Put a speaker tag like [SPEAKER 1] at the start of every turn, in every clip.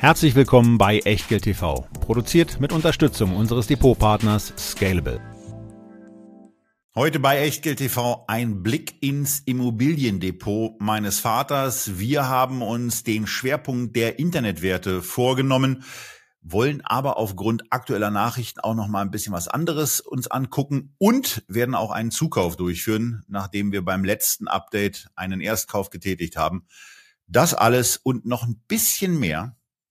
[SPEAKER 1] Herzlich willkommen bei Echtgeld TV, produziert mit Unterstützung unseres Depotpartners Scalable. Heute bei Echtgeld TV ein Blick ins Immobiliendepot meines Vaters. Wir haben uns den Schwerpunkt der Internetwerte vorgenommen, wollen aber aufgrund aktueller Nachrichten auch noch mal ein bisschen was anderes uns angucken und werden auch einen Zukauf durchführen, nachdem wir beim letzten Update einen Erstkauf getätigt haben. Das alles und noch ein bisschen mehr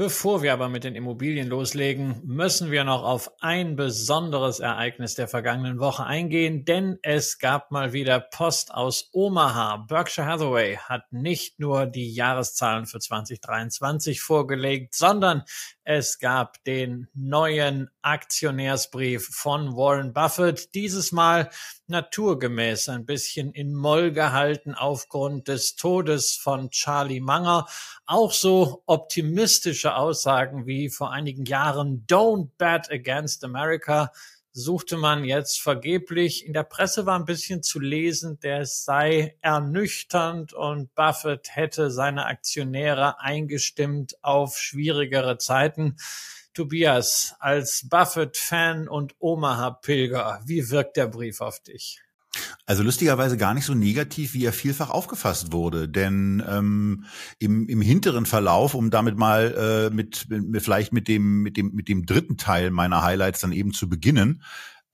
[SPEAKER 2] Bevor wir aber mit den Immobilien loslegen, müssen wir noch auf ein besonderes Ereignis der vergangenen Woche eingehen, denn es gab mal wieder Post aus Omaha. Berkshire Hathaway hat nicht nur die Jahreszahlen für 2023 vorgelegt, sondern es gab den neuen Aktionärsbrief von Warren Buffett. Dieses Mal naturgemäß ein bisschen in Moll gehalten aufgrund des Todes von Charlie Munger. Auch so optimistische Aussagen wie vor einigen Jahren Don't bet against America suchte man jetzt vergeblich. In der Presse war ein bisschen zu lesen, der sei ernüchternd und Buffett hätte seine Aktionäre eingestimmt auf schwierigere Zeiten. Tobias, als Buffett-Fan und Omaha-Pilger, wie wirkt der Brief auf dich?
[SPEAKER 1] Also lustigerweise gar nicht so negativ, wie er vielfach aufgefasst wurde. Denn ähm, im, im hinteren Verlauf, um damit mal äh, mit, mit vielleicht mit dem mit dem mit dem dritten Teil meiner Highlights dann eben zu beginnen,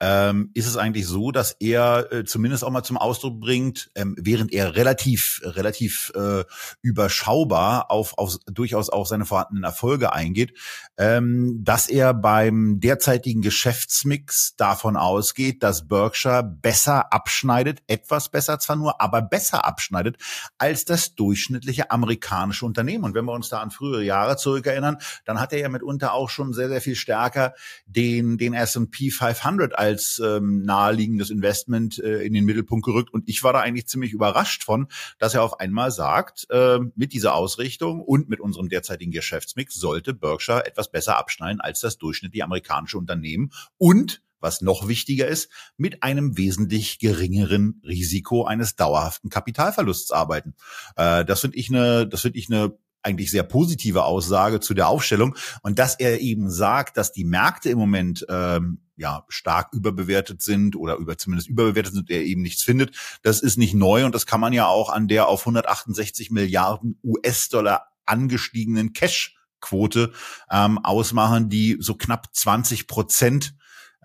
[SPEAKER 1] ähm, ist es eigentlich so, dass er äh, zumindest auch mal zum Ausdruck bringt, ähm, während er relativ relativ äh, überschaubar auf, auf durchaus auch seine vorhandenen Erfolge eingeht, ähm, dass er beim derzeitigen Geschäftsmix davon ausgeht, dass Berkshire besser abschneidet, etwas besser zwar nur, aber besser abschneidet als das durchschnittliche amerikanische Unternehmen. Und wenn wir uns da an frühere Jahre zurückerinnern, dann hat er ja mitunter auch schon sehr sehr viel stärker den den S&P 500 als ähm, naheliegendes Investment äh, in den Mittelpunkt gerückt. Und ich war da eigentlich ziemlich überrascht von, dass er auf einmal sagt, äh, mit dieser Ausrichtung und mit unserem derzeitigen Geschäftsmix sollte Berkshire etwas besser abschneiden als das durchschnittliche amerikanische Unternehmen und was noch wichtiger ist, mit einem wesentlich geringeren Risiko eines dauerhaften Kapitalverlusts arbeiten. Äh, das finde ich eine, das finde ich eine eigentlich sehr positive Aussage zu der Aufstellung und dass er eben sagt, dass die Märkte im Moment ähm, ja stark überbewertet sind oder über zumindest überbewertet sind, der eben nichts findet. Das ist nicht neu und das kann man ja auch an der auf 168 Milliarden US-Dollar angestiegenen Cash-Quote ähm, ausmachen, die so knapp 20 Prozent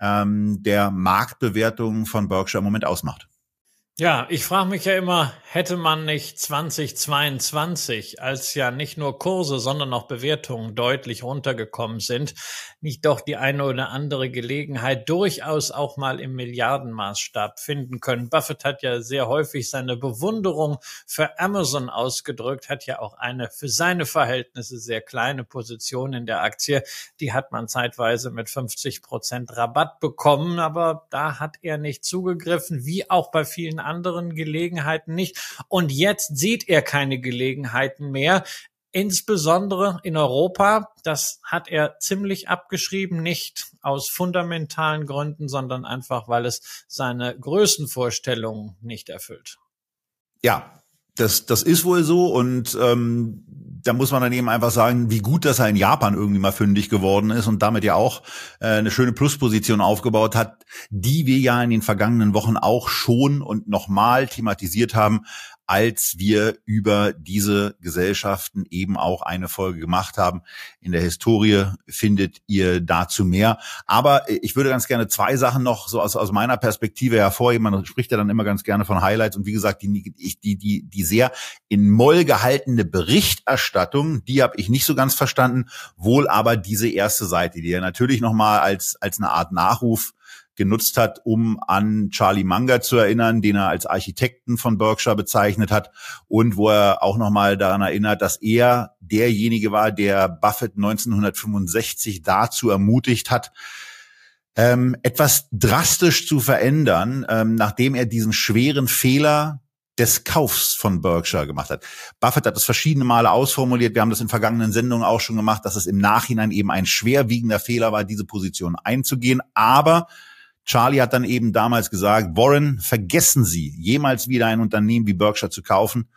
[SPEAKER 1] ähm, der Marktbewertung von Berkshire im Moment ausmacht.
[SPEAKER 2] Ja, ich frage mich ja immer, hätte man nicht 2022, als ja nicht nur Kurse, sondern auch Bewertungen deutlich runtergekommen sind, nicht doch die eine oder andere Gelegenheit durchaus auch mal im Milliardenmaßstab finden können? Buffett hat ja sehr häufig seine Bewunderung für Amazon ausgedrückt, hat ja auch eine für seine Verhältnisse sehr kleine Position in der Aktie. Die hat man zeitweise mit 50 Prozent Rabatt bekommen, aber da hat er nicht zugegriffen, wie auch bei vielen anderen Gelegenheiten nicht. Und jetzt sieht er keine Gelegenheiten mehr. Insbesondere in Europa, das hat er ziemlich abgeschrieben, nicht aus fundamentalen Gründen, sondern einfach, weil es seine Größenvorstellungen nicht erfüllt.
[SPEAKER 1] Ja, das, das ist wohl so und ähm, da muss man dann eben einfach sagen, wie gut, dass er in Japan irgendwie mal fündig geworden ist und damit ja auch äh, eine schöne Plusposition aufgebaut hat, die wir ja in den vergangenen Wochen auch schon und nochmal thematisiert haben, als wir über diese Gesellschaften eben auch eine Folge gemacht haben. In der Historie findet ihr dazu mehr. Aber ich würde ganz gerne zwei Sachen noch so aus, aus meiner Perspektive hervorheben. Man spricht ja dann immer ganz gerne von Highlights und wie gesagt, die, die, die, die sehr in Moll gehaltene Berichterstattung, die habe ich nicht so ganz verstanden, wohl aber diese erste Seite, die ja natürlich nochmal als, als eine Art Nachruf genutzt hat, um an Charlie Munger zu erinnern, den er als Architekten von Berkshire bezeichnet hat und wo er auch nochmal daran erinnert, dass er derjenige war, der Buffett 1965 dazu ermutigt hat, ähm, etwas drastisch zu verändern, ähm, nachdem er diesen schweren Fehler des Kaufs von Berkshire gemacht hat. Buffett hat das verschiedene Male ausformuliert. Wir haben das in vergangenen Sendungen auch schon gemacht, dass es im Nachhinein eben ein schwerwiegender Fehler war, diese Position einzugehen. Aber Charlie hat dann eben damals gesagt, Warren, vergessen Sie, jemals wieder ein Unternehmen wie Berkshire zu kaufen.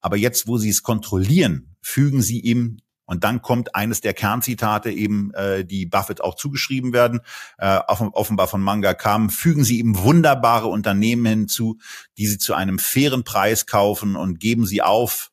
[SPEAKER 1] Aber jetzt, wo Sie es kontrollieren, fügen Sie ihm und dann kommt eines der Kernzitate eben, äh, die Buffett auch zugeschrieben werden, äh, offenbar von Manga kam, fügen Sie ihm wunderbare Unternehmen hinzu, die Sie zu einem fairen Preis kaufen und geben Sie auf,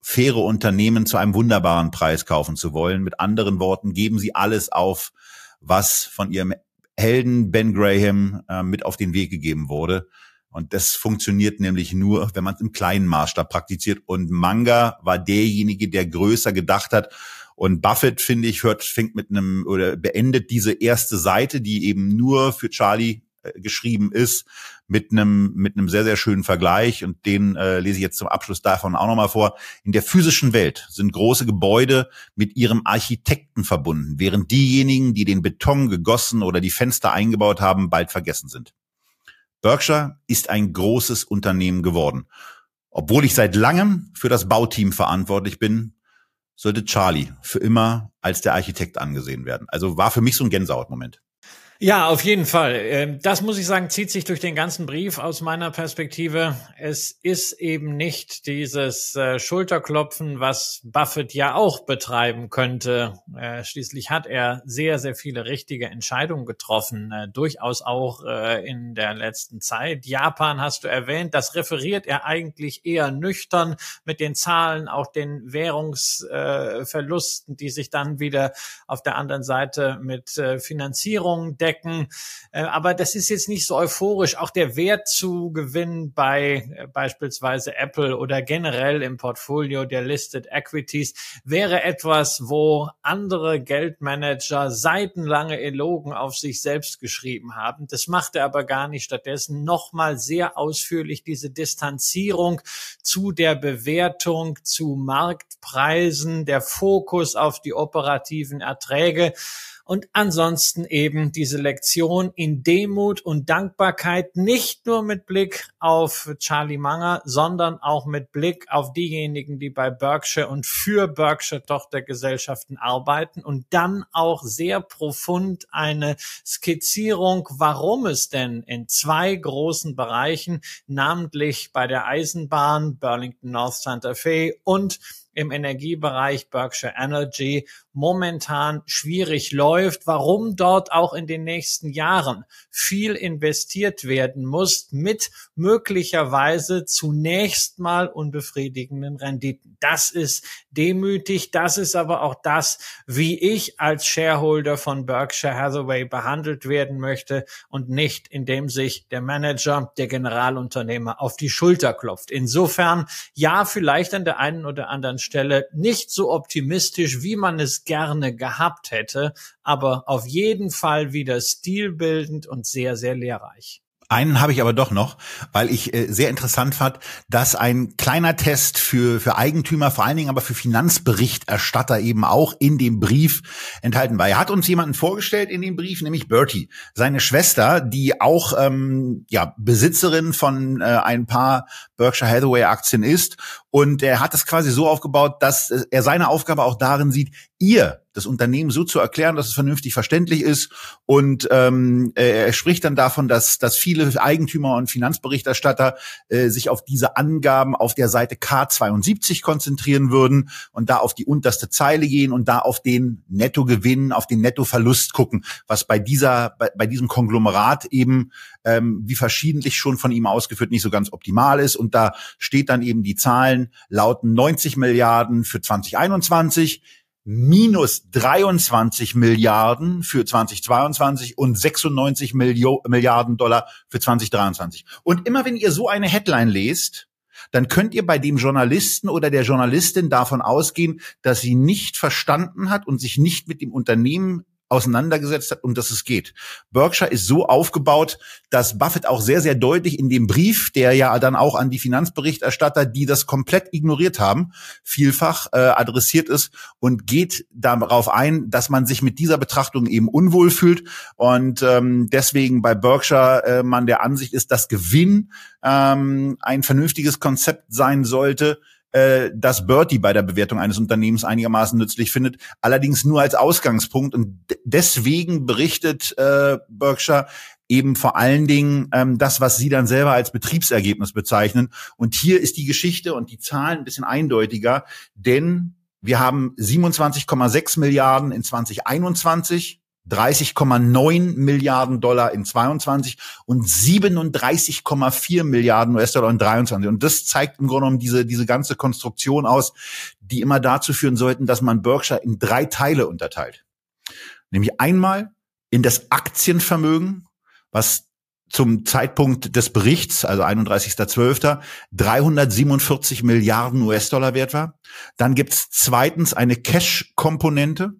[SPEAKER 1] faire Unternehmen zu einem wunderbaren Preis kaufen zu wollen. Mit anderen Worten, geben Sie alles auf, was von Ihrem Helden Ben Graham äh, mit auf den Weg gegeben wurde. Und das funktioniert nämlich nur, wenn man es im kleinen Maßstab praktiziert. Und Manga war derjenige, der größer gedacht hat. Und Buffett, finde ich, hört, fängt mit einem oder beendet diese erste Seite, die eben nur für Charlie äh, geschrieben ist, mit einem mit einem sehr sehr schönen Vergleich und den äh, lese ich jetzt zum Abschluss davon auch nochmal vor. In der physischen Welt sind große Gebäude mit ihrem Architekten verbunden, während diejenigen, die den Beton gegossen oder die Fenster eingebaut haben, bald vergessen sind. Berkshire ist ein großes Unternehmen geworden. Obwohl ich seit langem für das Bauteam verantwortlich bin, sollte Charlie für immer als der Architekt angesehen werden. Also war für mich so ein Gänsehautmoment.
[SPEAKER 2] Ja, auf jeden Fall. Ähm, das muss ich sagen, zieht sich durch den ganzen Brief aus meiner Perspektive. Es ist eben nicht dieses äh, Schulterklopfen, was Buffett ja auch betreiben könnte. Äh, schließlich hat er sehr, sehr viele richtige Entscheidungen getroffen, äh, durchaus auch in der letzten Zeit. Japan hast du erwähnt, das referiert er eigentlich eher nüchtern mit den Zahlen, auch den Währungsverlusten, die sich dann wieder auf der anderen Seite mit Finanzierung decken stecken. Äh, aber das ist jetzt nicht so euphorisch. Auch der Wert zu gewinnen bei äh, beispielsweise Apple oder generell im Portfolio der Listed Equities wäre etwas, wo andere Geldmanager seitenlange Elogen auf sich selbst geschrieben haben. Das macht er aber gar nicht. Stattdessen nochmal sehr ausführlich diese Distanzierung zu der Bewertung, zu Marktpreisen, der Fokus auf die operativen Erträge und ansonsten eben diese Lektion in Demut und Dankbarkeit nicht nur mit Blick auf Charlie Munger, sondern auch mit Blick auf diejenigen, die bei Berkshire und für Berkshire Tochtergesellschaften arbeiten und dann auch sehr profund eine Skizzierung, warum es denn in zwei großen Bereichen, namentlich bei der Eisenbahn Burlington North Santa Fe und im Energiebereich Berkshire Energy momentan schwierig läuft, warum dort auch in den nächsten Jahren viel investiert werden muss mit möglicherweise zunächst mal unbefriedigenden Renditen. Das ist demütig, das ist aber auch das, wie ich als Shareholder von Berkshire Hathaway behandelt werden möchte und nicht indem sich der Manager, der Generalunternehmer auf die Schulter klopft. Insofern ja, vielleicht an der einen oder anderen Stelle nicht so optimistisch, wie man es gerne gehabt hätte, aber auf jeden Fall wieder stilbildend und sehr, sehr lehrreich.
[SPEAKER 1] Einen habe ich aber doch noch, weil ich äh, sehr interessant fand, dass ein kleiner Test für, für Eigentümer, vor allen Dingen aber für Finanzberichterstatter eben auch in dem Brief enthalten war. Er hat uns jemanden vorgestellt in dem Brief, nämlich Bertie, seine Schwester, die auch ähm, ja, Besitzerin von äh, ein paar Berkshire Hathaway Aktien ist. Und er hat es quasi so aufgebaut, dass äh, er seine Aufgabe auch darin sieht, ihr das Unternehmen so zu erklären, dass es vernünftig verständlich ist. Und ähm, er spricht dann davon, dass, dass viele Eigentümer und Finanzberichterstatter äh, sich auf diese Angaben auf der Seite K72 konzentrieren würden und da auf die unterste Zeile gehen und da auf den Nettogewinn, auf den Nettoverlust gucken, was bei dieser, bei, bei diesem Konglomerat eben, ähm, wie verschiedentlich schon von ihm ausgeführt, nicht so ganz optimal ist. Und da steht dann eben die Zahlen lauten 90 Milliarden für 2021 minus 23 Milliarden für 2022 und 96 Millio Milliarden Dollar für 2023. Und immer wenn ihr so eine Headline lest, dann könnt ihr bei dem Journalisten oder der Journalistin davon ausgehen, dass sie nicht verstanden hat und sich nicht mit dem Unternehmen auseinandergesetzt hat, um das es geht. Berkshire ist so aufgebaut, dass Buffett auch sehr, sehr deutlich in dem Brief, der ja dann auch an die Finanzberichterstatter, die das komplett ignoriert haben, vielfach äh, adressiert ist und geht darauf ein, dass man sich mit dieser Betrachtung eben unwohl fühlt und ähm, deswegen bei Berkshire äh, man der Ansicht ist, dass Gewinn ähm, ein vernünftiges Konzept sein sollte, äh, dass Bertie bei der Bewertung eines Unternehmens einigermaßen nützlich findet, allerdings nur als Ausgangspunkt. Und deswegen berichtet äh, Berkshire eben vor allen Dingen ähm, das, was Sie dann selber als Betriebsergebnis bezeichnen. Und hier ist die Geschichte und die Zahlen ein bisschen eindeutiger, denn wir haben 27,6 Milliarden in 2021 30,9 Milliarden Dollar in 22 und 37,4 Milliarden US-Dollar in 23. Und das zeigt im Grunde genommen diese, diese ganze Konstruktion aus, die immer dazu führen sollten, dass man Berkshire in drei Teile unterteilt. Nämlich einmal in das Aktienvermögen, was zum Zeitpunkt des Berichts, also 31.12., 347 Milliarden US-Dollar wert war. Dann gibt's zweitens eine Cash-Komponente,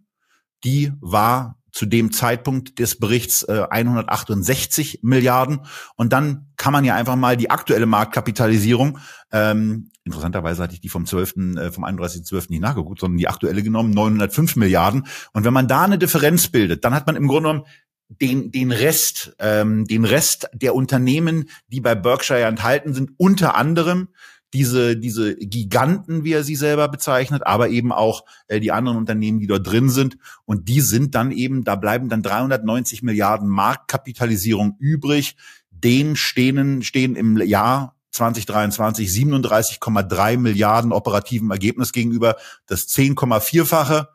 [SPEAKER 1] die war zu dem Zeitpunkt des Berichts äh, 168 Milliarden. Und dann kann man ja einfach mal die aktuelle Marktkapitalisierung, ähm, interessanterweise hatte ich die vom 12., äh, vom 31.12. nicht nachgeguckt, sondern die aktuelle genommen, 905 Milliarden. Und wenn man da eine Differenz bildet, dann hat man im Grunde genommen den, den Rest, ähm, den Rest der Unternehmen, die bei Berkshire enthalten sind, unter anderem diese, diese Giganten, wie er sie selber bezeichnet, aber eben auch äh, die anderen Unternehmen, die dort drin sind. Und die sind dann eben, da bleiben dann 390 Milliarden Marktkapitalisierung übrig. Den stehen, stehen im Jahr 2023 37,3 Milliarden operativen Ergebnis gegenüber, das 10,4-fache.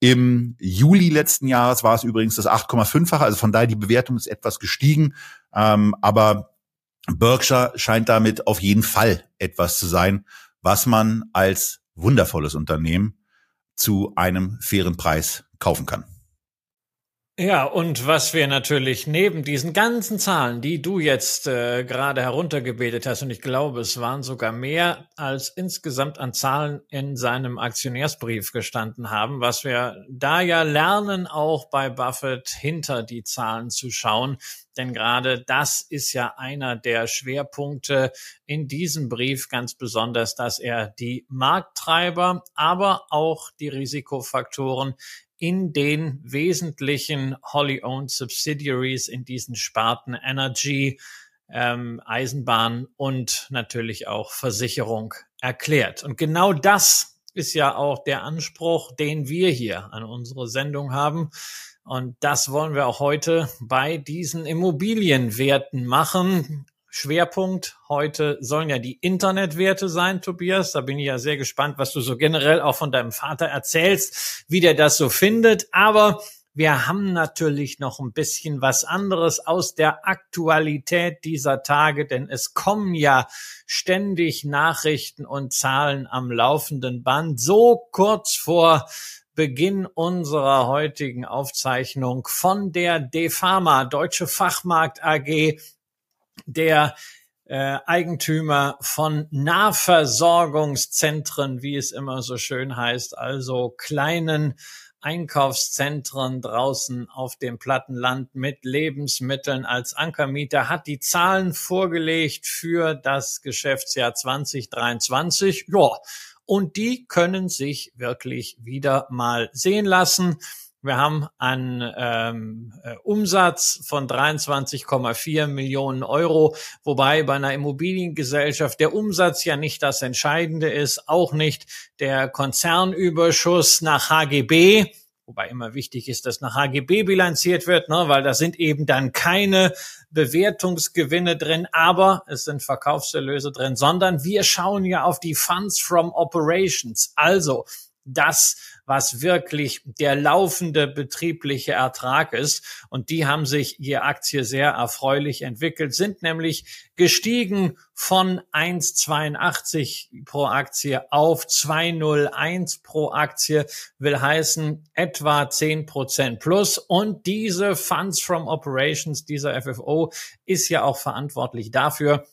[SPEAKER 1] Im Juli letzten Jahres war es übrigens das 8,5-fache, also von daher die Bewertung ist etwas gestiegen. Ähm, aber Berkshire scheint damit auf jeden Fall etwas zu sein, was man als wundervolles Unternehmen zu einem fairen Preis kaufen kann.
[SPEAKER 2] Ja, und was wir natürlich neben diesen ganzen Zahlen, die du jetzt äh, gerade heruntergebetet hast, und ich glaube, es waren sogar mehr als insgesamt an Zahlen in seinem Aktionärsbrief gestanden haben, was wir da ja lernen, auch bei Buffett hinter die Zahlen zu schauen. Denn gerade das ist ja einer der Schwerpunkte in diesem Brief ganz besonders, dass er die Markttreiber, aber auch die Risikofaktoren in den wesentlichen wholly owned subsidiaries in diesen Sparten Energy, ähm, Eisenbahn und natürlich auch Versicherung erklärt. Und genau das ist ja auch der Anspruch, den wir hier an unsere Sendung haben. Und das wollen wir auch heute bei diesen Immobilienwerten machen. Schwerpunkt heute sollen ja die Internetwerte sein, Tobias. Da bin ich ja sehr gespannt, was du so generell auch von deinem Vater erzählst, wie der das so findet. Aber wir haben natürlich noch ein bisschen was anderes aus der Aktualität dieser Tage, denn es kommen ja ständig Nachrichten und Zahlen am laufenden Band. So kurz vor Beginn unserer heutigen Aufzeichnung von der DEFAMA, Deutsche Fachmarkt AG, der äh, Eigentümer von Nahversorgungszentren, wie es immer so schön heißt, also kleinen Einkaufszentren draußen auf dem Plattenland mit Lebensmitteln als Ankermieter hat die Zahlen vorgelegt für das Geschäftsjahr 2023. Ja, und die können sich wirklich wieder mal sehen lassen. Wir haben einen ähm, äh, Umsatz von 23,4 Millionen Euro, wobei bei einer Immobiliengesellschaft der Umsatz ja nicht das Entscheidende ist, auch nicht der Konzernüberschuss nach HGB, wobei immer wichtig ist, dass nach HGB bilanziert wird, ne, weil da sind eben dann keine Bewertungsgewinne drin, aber es sind Verkaufserlöse drin, sondern wir schauen ja auf die Funds from Operations, also das, was wirklich der laufende betriebliche Ertrag ist. Und die haben sich je Aktie sehr erfreulich entwickelt, sind nämlich gestiegen von 1,82 pro Aktie auf 2,01 pro Aktie, will heißen etwa 10 Prozent plus. Und diese Funds from Operations, dieser FFO, ist ja auch verantwortlich dafür,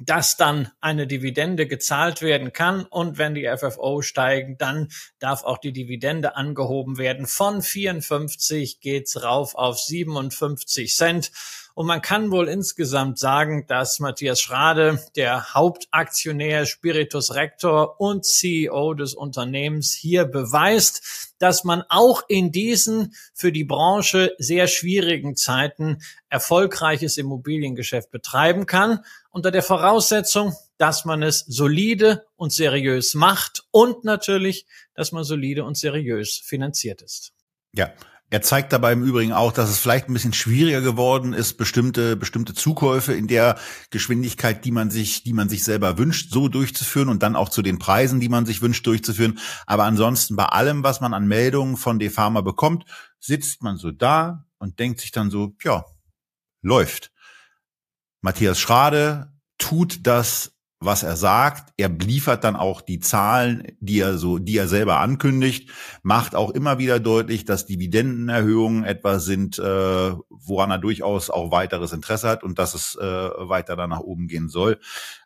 [SPEAKER 2] dass dann eine Dividende gezahlt werden kann und wenn die FFO steigen, dann darf auch die Dividende angehoben werden. Von 54 geht's rauf auf 57 Cent. Und man kann wohl insgesamt sagen, dass Matthias Schrade, der Hauptaktionär, Spiritus Rector und CEO des Unternehmens hier beweist, dass man auch in diesen für die Branche sehr schwierigen Zeiten erfolgreiches Immobiliengeschäft betreiben kann, unter der Voraussetzung, dass man es solide und seriös macht und natürlich, dass man solide und seriös finanziert ist.
[SPEAKER 1] Ja, er zeigt dabei im Übrigen auch, dass es vielleicht ein bisschen schwieriger geworden ist, bestimmte, bestimmte Zukäufe in der Geschwindigkeit, die man sich, die man sich selber wünscht, so durchzuführen und dann auch zu den Preisen, die man sich wünscht, durchzuführen. Aber ansonsten bei allem, was man an Meldungen von Defama bekommt, sitzt man so da und denkt sich dann so, ja, läuft. Matthias Schrade tut das was er sagt. Er liefert dann auch die Zahlen, die er so, die er selber ankündigt, macht auch immer wieder deutlich, dass Dividendenerhöhungen etwas sind, äh, woran er durchaus auch weiteres Interesse hat und dass es äh, weiter da nach oben gehen soll.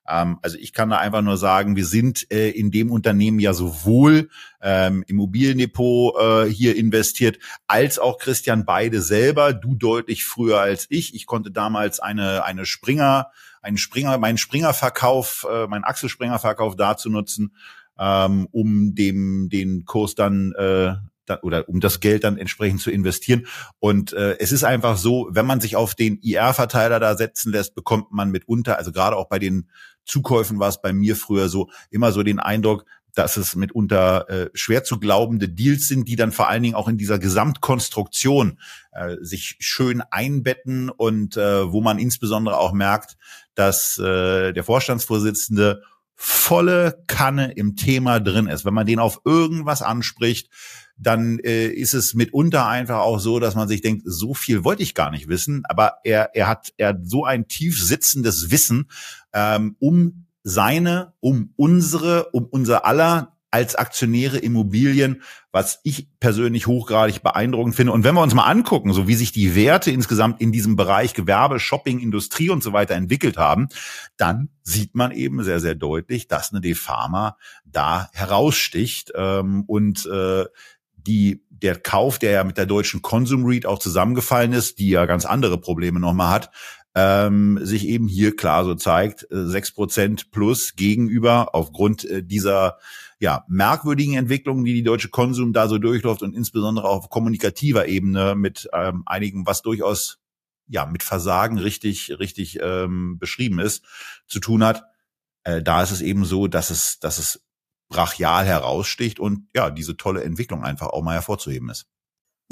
[SPEAKER 1] Ähm, also ich kann da einfach nur sagen, wir sind äh, in dem Unternehmen ja sowohl ähm, Immobiliendepot äh, hier investiert, als auch Christian beide selber. Du deutlich früher als ich. Ich konnte damals eine eine Springer einen Springer, meinen Springerverkauf, äh, meinen Achselspringerverkauf dazu nutzen, ähm, um dem den Kurs dann äh, da, oder um das Geld dann entsprechend zu investieren. Und äh, es ist einfach so, wenn man sich auf den IR-Verteiler da setzen lässt, bekommt man mitunter, also gerade auch bei den Zukäufen war es bei mir früher so, immer so den Eindruck, dass es mitunter äh, schwer zu glaubende Deals sind, die dann vor allen Dingen auch in dieser Gesamtkonstruktion äh, sich schön einbetten und äh, wo man insbesondere auch merkt, dass äh, der Vorstandsvorsitzende volle Kanne im Thema drin ist. Wenn man den auf irgendwas anspricht, dann äh, ist es mitunter einfach auch so, dass man sich denkt, so viel wollte ich gar nicht wissen, aber er, er, hat, er hat so ein tief sitzendes Wissen ähm, um seine, um unsere, um unser aller als Aktionäre Immobilien, was ich persönlich hochgradig beeindruckend finde. Und wenn wir uns mal angucken, so wie sich die Werte insgesamt in diesem Bereich Gewerbe, Shopping, Industrie und so weiter entwickelt haben, dann sieht man eben sehr, sehr deutlich, dass eine Defama da heraussticht ähm, und äh, die der Kauf, der ja mit der deutschen Consum Read auch zusammengefallen ist, die ja ganz andere Probleme nochmal hat, ähm, sich eben hier klar so zeigt, äh, sechs Prozent plus gegenüber aufgrund äh, dieser ja, merkwürdigen Entwicklungen, die die deutsche Konsum da so durchläuft und insbesondere auf kommunikativer Ebene mit ähm, einigen, was durchaus ja mit Versagen richtig richtig ähm, beschrieben ist, zu tun hat. Äh, da ist es eben so, dass es dass es brachial heraussticht und ja diese tolle Entwicklung einfach auch mal hervorzuheben ist.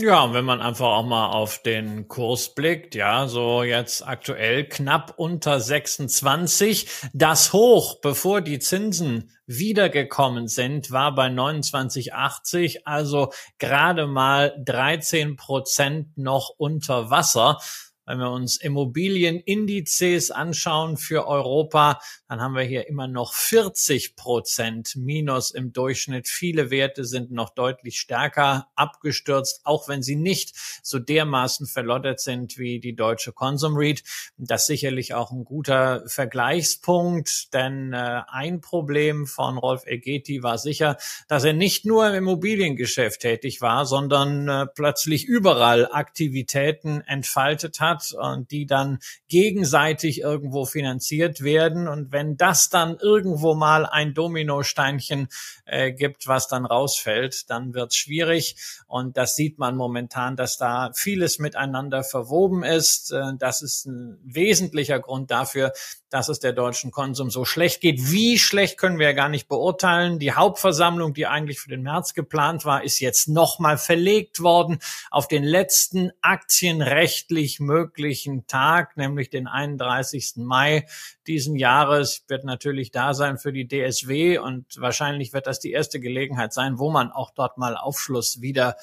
[SPEAKER 2] Ja, und wenn man einfach auch mal auf den Kurs blickt, ja, so jetzt aktuell knapp unter 26. Das Hoch, bevor die Zinsen wiedergekommen sind, war bei 29,80, also gerade mal 13 Prozent noch unter Wasser. Wenn wir uns Immobilienindizes anschauen für Europa, dann haben wir hier immer noch 40 Prozent Minus im Durchschnitt. Viele Werte sind noch deutlich stärker abgestürzt, auch wenn sie nicht so dermaßen verlottert sind wie die deutsche Consum Read. Das ist sicherlich auch ein guter Vergleichspunkt, denn äh, ein Problem von Rolf Egeti war sicher, dass er nicht nur im Immobiliengeschäft tätig war, sondern äh, plötzlich überall Aktivitäten entfaltet hat und die dann gegenseitig irgendwo finanziert werden. Und wenn das dann irgendwo mal ein Dominosteinchen äh, gibt, was dann rausfällt, dann wird's schwierig. Und das sieht man momentan, dass da vieles miteinander verwoben ist. Äh, das ist ein wesentlicher Grund dafür, dass es der deutschen Konsum so schlecht geht. Wie schlecht können wir ja gar nicht beurteilen. Die Hauptversammlung, die eigentlich für den März geplant war, ist jetzt nochmal verlegt worden auf den letzten aktienrechtlich möglichen Tag, nämlich den 31. Mai diesen Jahres. Wird natürlich da sein für die DSW und wahrscheinlich wird das die erste Gelegenheit sein, wo man auch dort mal Aufschluss wieder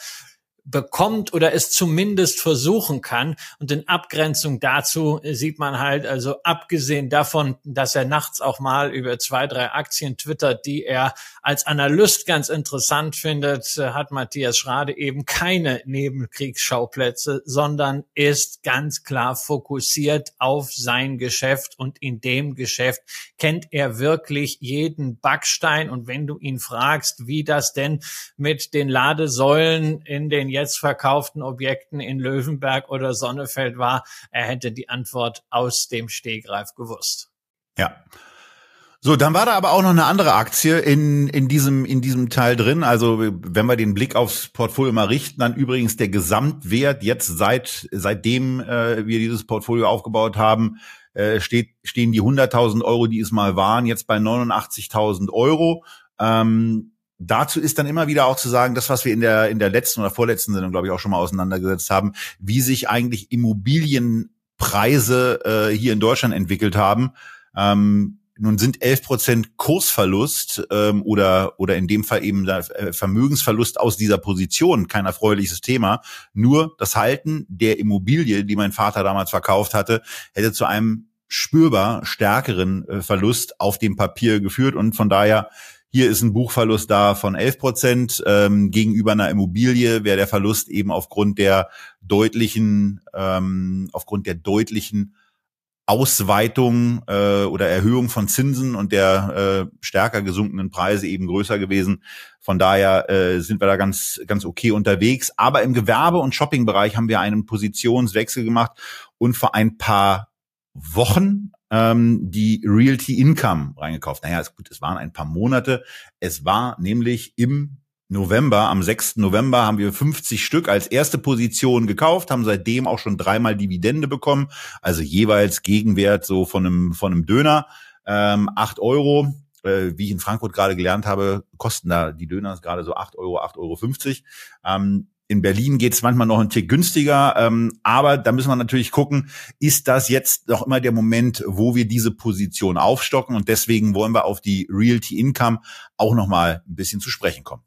[SPEAKER 2] bekommt oder es zumindest versuchen kann. Und in Abgrenzung dazu sieht man halt, also abgesehen davon, dass er nachts auch mal über zwei, drei Aktien twittert, die er als Analyst ganz interessant findet, hat Matthias Schrade eben keine Nebenkriegsschauplätze, sondern ist ganz klar fokussiert auf sein Geschäft und in dem Geschäft kennt er wirklich jeden Backstein. Und wenn du ihn fragst, wie das denn mit den Ladesäulen in den jetzt verkauften Objekten in Löwenberg oder Sonnefeld war, er hätte die Antwort aus dem Stehgreif gewusst.
[SPEAKER 1] Ja. So, dann war da aber auch noch eine andere Aktie in, in diesem, in diesem Teil drin. Also, wenn wir den Blick aufs Portfolio mal richten, dann übrigens der Gesamtwert jetzt seit, seitdem äh, wir dieses Portfolio aufgebaut haben, äh, steht, stehen die 100.000 Euro, die es mal waren, jetzt bei 89.000 Euro. Ähm, dazu ist dann immer wieder auch zu sagen, das, was wir in der, in der letzten oder vorletzten Sendung, glaube ich, auch schon mal auseinandergesetzt haben, wie sich eigentlich Immobilienpreise äh, hier in Deutschland entwickelt haben. Ähm, nun sind 11 Prozent Kursverlust ähm, oder oder in dem Fall eben äh, Vermögensverlust aus dieser Position kein erfreuliches Thema. Nur das Halten der Immobilie, die mein Vater damals verkauft hatte, hätte zu einem spürbar stärkeren äh, Verlust auf dem Papier geführt und von daher hier ist ein Buchverlust da von 11 Prozent. Ähm, gegenüber einer Immobilie wäre der Verlust eben aufgrund der deutlichen, ähm, aufgrund der deutlichen Ausweitung äh, oder Erhöhung von Zinsen und der äh, stärker gesunkenen Preise eben größer gewesen. Von daher äh, sind wir da ganz ganz okay unterwegs. Aber im Gewerbe- und Shoppingbereich haben wir einen Positionswechsel gemacht und vor ein paar Wochen ähm, die Realty Income reingekauft. Naja, gut, es waren ein paar Monate. Es war nämlich im November, am 6. November haben wir 50 Stück als erste Position gekauft, haben seitdem auch schon dreimal Dividende bekommen, also jeweils Gegenwert so von einem, von einem Döner, ähm, 8 Euro. Äh, wie ich in Frankfurt gerade gelernt habe, kosten da die Döner gerade so 8 Euro, 8,50 Euro. Ähm, in Berlin geht es manchmal noch ein Tick günstiger, ähm, aber da müssen wir natürlich gucken, ist das jetzt noch immer der Moment, wo wir diese Position aufstocken und deswegen wollen wir auf die Realty Income auch noch mal ein bisschen zu sprechen kommen.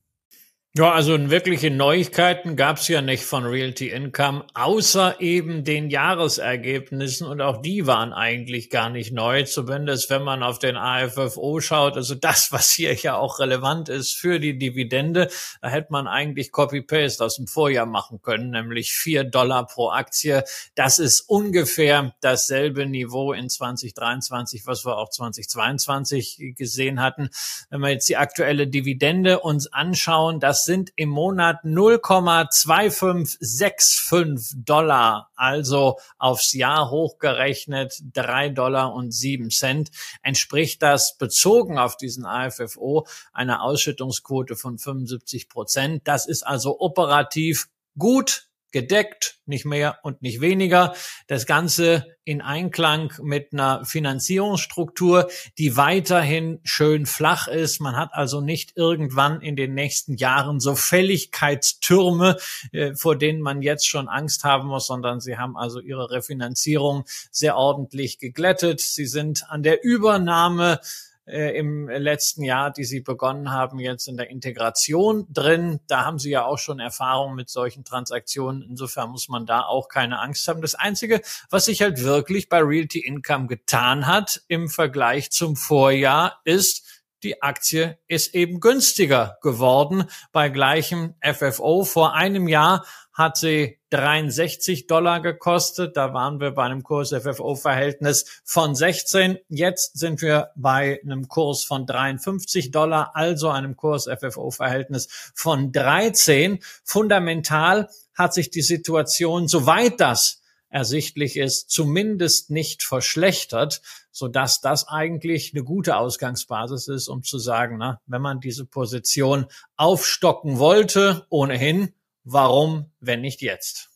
[SPEAKER 2] Ja, also wirkliche Neuigkeiten gab's ja nicht von Realty Income, außer eben den Jahresergebnissen und auch die waren eigentlich gar nicht neu, zumindest wenn man auf den AFFO schaut. Also das, was hier ja auch relevant ist für die Dividende, da hätte man eigentlich Copy-Paste aus dem Vorjahr machen können, nämlich vier Dollar pro Aktie. Das ist ungefähr dasselbe Niveau in 2023, was wir auch 2022 gesehen hatten. Wenn wir jetzt die aktuelle Dividende uns anschauen, das sind im Monat 0,2565 Dollar, also aufs Jahr hochgerechnet drei Dollar und sieben Cent. Entspricht das bezogen auf diesen AFFO einer Ausschüttungsquote von 75 Prozent. Das ist also operativ gut gedeckt, nicht mehr und nicht weniger. Das Ganze in Einklang mit einer Finanzierungsstruktur, die weiterhin schön flach ist. Man hat also nicht irgendwann in den nächsten Jahren so Fälligkeitstürme, äh, vor denen man jetzt schon Angst haben muss, sondern sie haben also ihre Refinanzierung sehr ordentlich geglättet. Sie sind an der Übernahme äh, im letzten Jahr, die Sie begonnen haben, jetzt in der Integration drin. Da haben Sie ja auch schon Erfahrung mit solchen Transaktionen. Insofern muss man da auch keine Angst haben. Das Einzige, was sich halt wirklich bei Realty Income getan hat im Vergleich zum Vorjahr, ist, die Aktie ist eben günstiger geworden bei gleichem FFO. Vor einem Jahr hat sie 63 Dollar gekostet. Da waren wir bei einem Kurs FFO-Verhältnis von 16. Jetzt sind wir bei einem Kurs von 53 Dollar, also einem Kurs FFO-Verhältnis von 13. Fundamental hat sich die Situation, soweit das ersichtlich ist, zumindest nicht verschlechtert, so dass das eigentlich eine gute Ausgangsbasis ist, um zu sagen, na, wenn man diese Position aufstocken wollte, ohnehin, Warum, wenn nicht jetzt?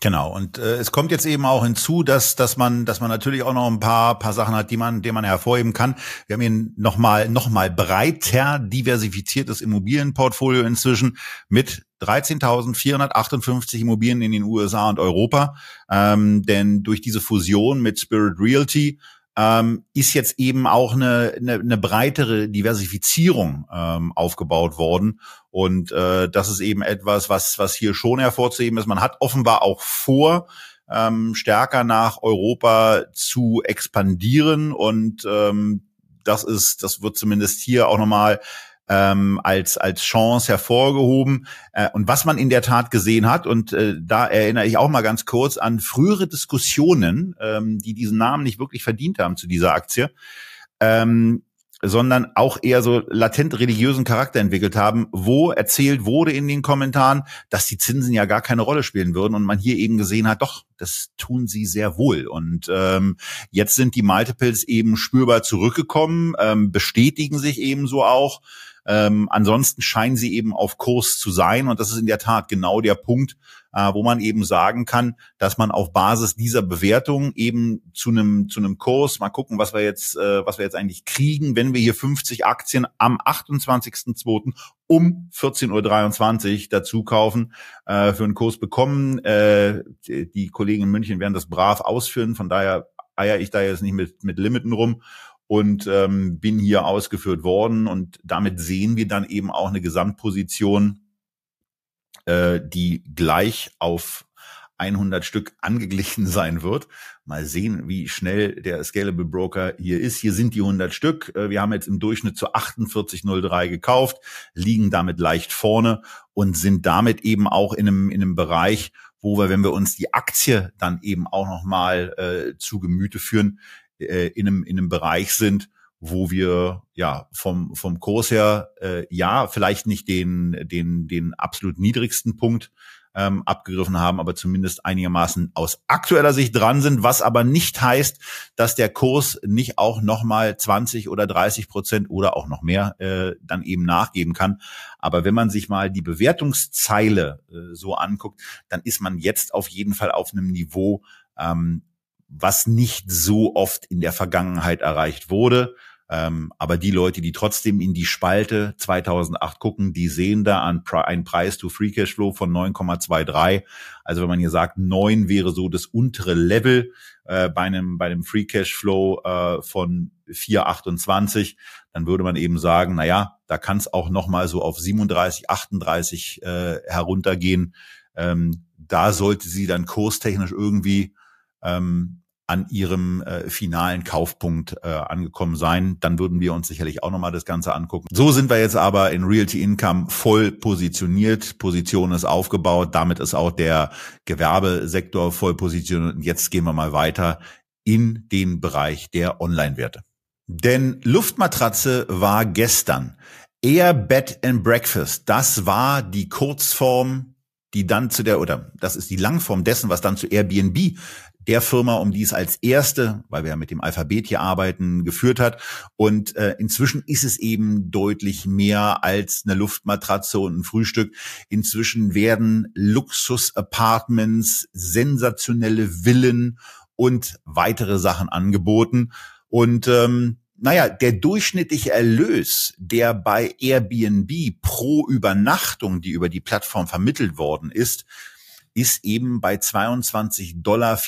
[SPEAKER 1] Genau. Und äh, es kommt jetzt eben auch hinzu, dass dass man dass man natürlich auch noch ein paar paar Sachen hat, die man die man hervorheben kann. Wir haben hier nochmal noch mal breiter diversifiziertes Immobilienportfolio inzwischen mit 13.458 Immobilien in den USA und Europa. Ähm, denn durch diese Fusion mit Spirit Realty ähm, ist jetzt eben auch eine, eine, eine breitere Diversifizierung ähm, aufgebaut worden. Und äh, das ist eben etwas, was, was hier schon hervorzuheben ist. Man hat offenbar auch vor, ähm, stärker nach Europa zu expandieren. Und ähm, das ist, das wird zumindest hier auch nochmal ähm, als als Chance hervorgehoben. Äh, und was man in der Tat gesehen hat, und äh, da erinnere ich auch mal ganz kurz an frühere Diskussionen, ähm, die diesen Namen nicht wirklich verdient haben zu dieser Aktie. Ähm, sondern auch eher so latent religiösen Charakter entwickelt haben, wo erzählt wurde in den Kommentaren, dass die Zinsen ja gar keine Rolle spielen würden und man hier eben gesehen hat, doch, das tun sie sehr wohl. Und ähm, jetzt sind die Multiples eben spürbar zurückgekommen, ähm, bestätigen sich ebenso auch. Ähm, ansonsten scheinen sie eben auf Kurs zu sein und das ist in der Tat genau der Punkt, äh, wo man eben sagen kann, dass man auf Basis dieser Bewertung eben zu einem zu einem Kurs mal gucken, was wir jetzt äh, was wir jetzt eigentlich kriegen, wenn wir hier 50 Aktien am 28.02. um 14:23 Uhr dazu kaufen äh, für einen Kurs bekommen. Äh, die Kollegen in München werden das brav ausführen, von daher eier ich da jetzt nicht mit mit Limiten rum und ähm, bin hier ausgeführt worden und damit sehen wir dann eben auch eine Gesamtposition äh, die gleich auf 100 Stück angeglichen sein wird. Mal sehen, wie schnell der Scalable Broker hier ist. Hier sind die 100 Stück. Äh, wir haben jetzt im Durchschnitt zu 48,03 gekauft, liegen damit leicht vorne und sind damit eben auch in einem, in einem Bereich, wo wir, wenn wir uns die Aktie dann eben auch nochmal äh, zu Gemüte führen, äh, in, einem, in einem Bereich sind, wo wir ja vom vom Kurs her äh, ja vielleicht nicht den den den absolut niedrigsten Punkt ähm, abgegriffen haben, aber zumindest einigermaßen aus aktueller Sicht dran sind, was aber nicht heißt, dass der Kurs nicht auch noch mal 20 oder 30 Prozent oder auch noch mehr äh, dann eben nachgeben kann. Aber wenn man sich mal die Bewertungszeile äh, so anguckt, dann ist man jetzt auf jeden Fall auf einem Niveau, ähm, was nicht so oft in der Vergangenheit erreicht wurde. Ähm, aber die Leute, die trotzdem in die Spalte 2008 gucken, die sehen da an einen Preis to Free Cashflow von 9,23. Also wenn man hier sagt, 9 wäre so das untere Level äh, bei einem bei einem Free Cashflow äh, von 4,28, dann würde man eben sagen, na ja, da kann es auch noch mal so auf 37, 38 äh, heruntergehen. Ähm, da sollte sie dann kurstechnisch irgendwie ähm, an ihrem äh, finalen Kaufpunkt äh, angekommen sein. Dann würden wir uns sicherlich auch nochmal das Ganze angucken. So sind wir jetzt aber in Realty Income voll positioniert. Position ist aufgebaut. Damit ist auch der Gewerbesektor voll positioniert. Und jetzt gehen wir mal weiter in den Bereich der Online-Werte. Denn Luftmatratze war gestern Air Bed and Breakfast. Das war die Kurzform die dann zu der, oder das ist die Langform dessen, was dann zu Airbnb der Firma, um die es als erste, weil wir ja mit dem Alphabet hier arbeiten, geführt hat. Und äh, inzwischen ist es eben deutlich mehr als eine Luftmatratze und ein Frühstück. Inzwischen werden Luxus-Apartments, sensationelle Villen und weitere Sachen angeboten. Und ähm, naja, der durchschnittliche Erlös, der bei Airbnb pro Übernachtung, die über die Plattform vermittelt worden ist, ist eben bei 22,44 Dollar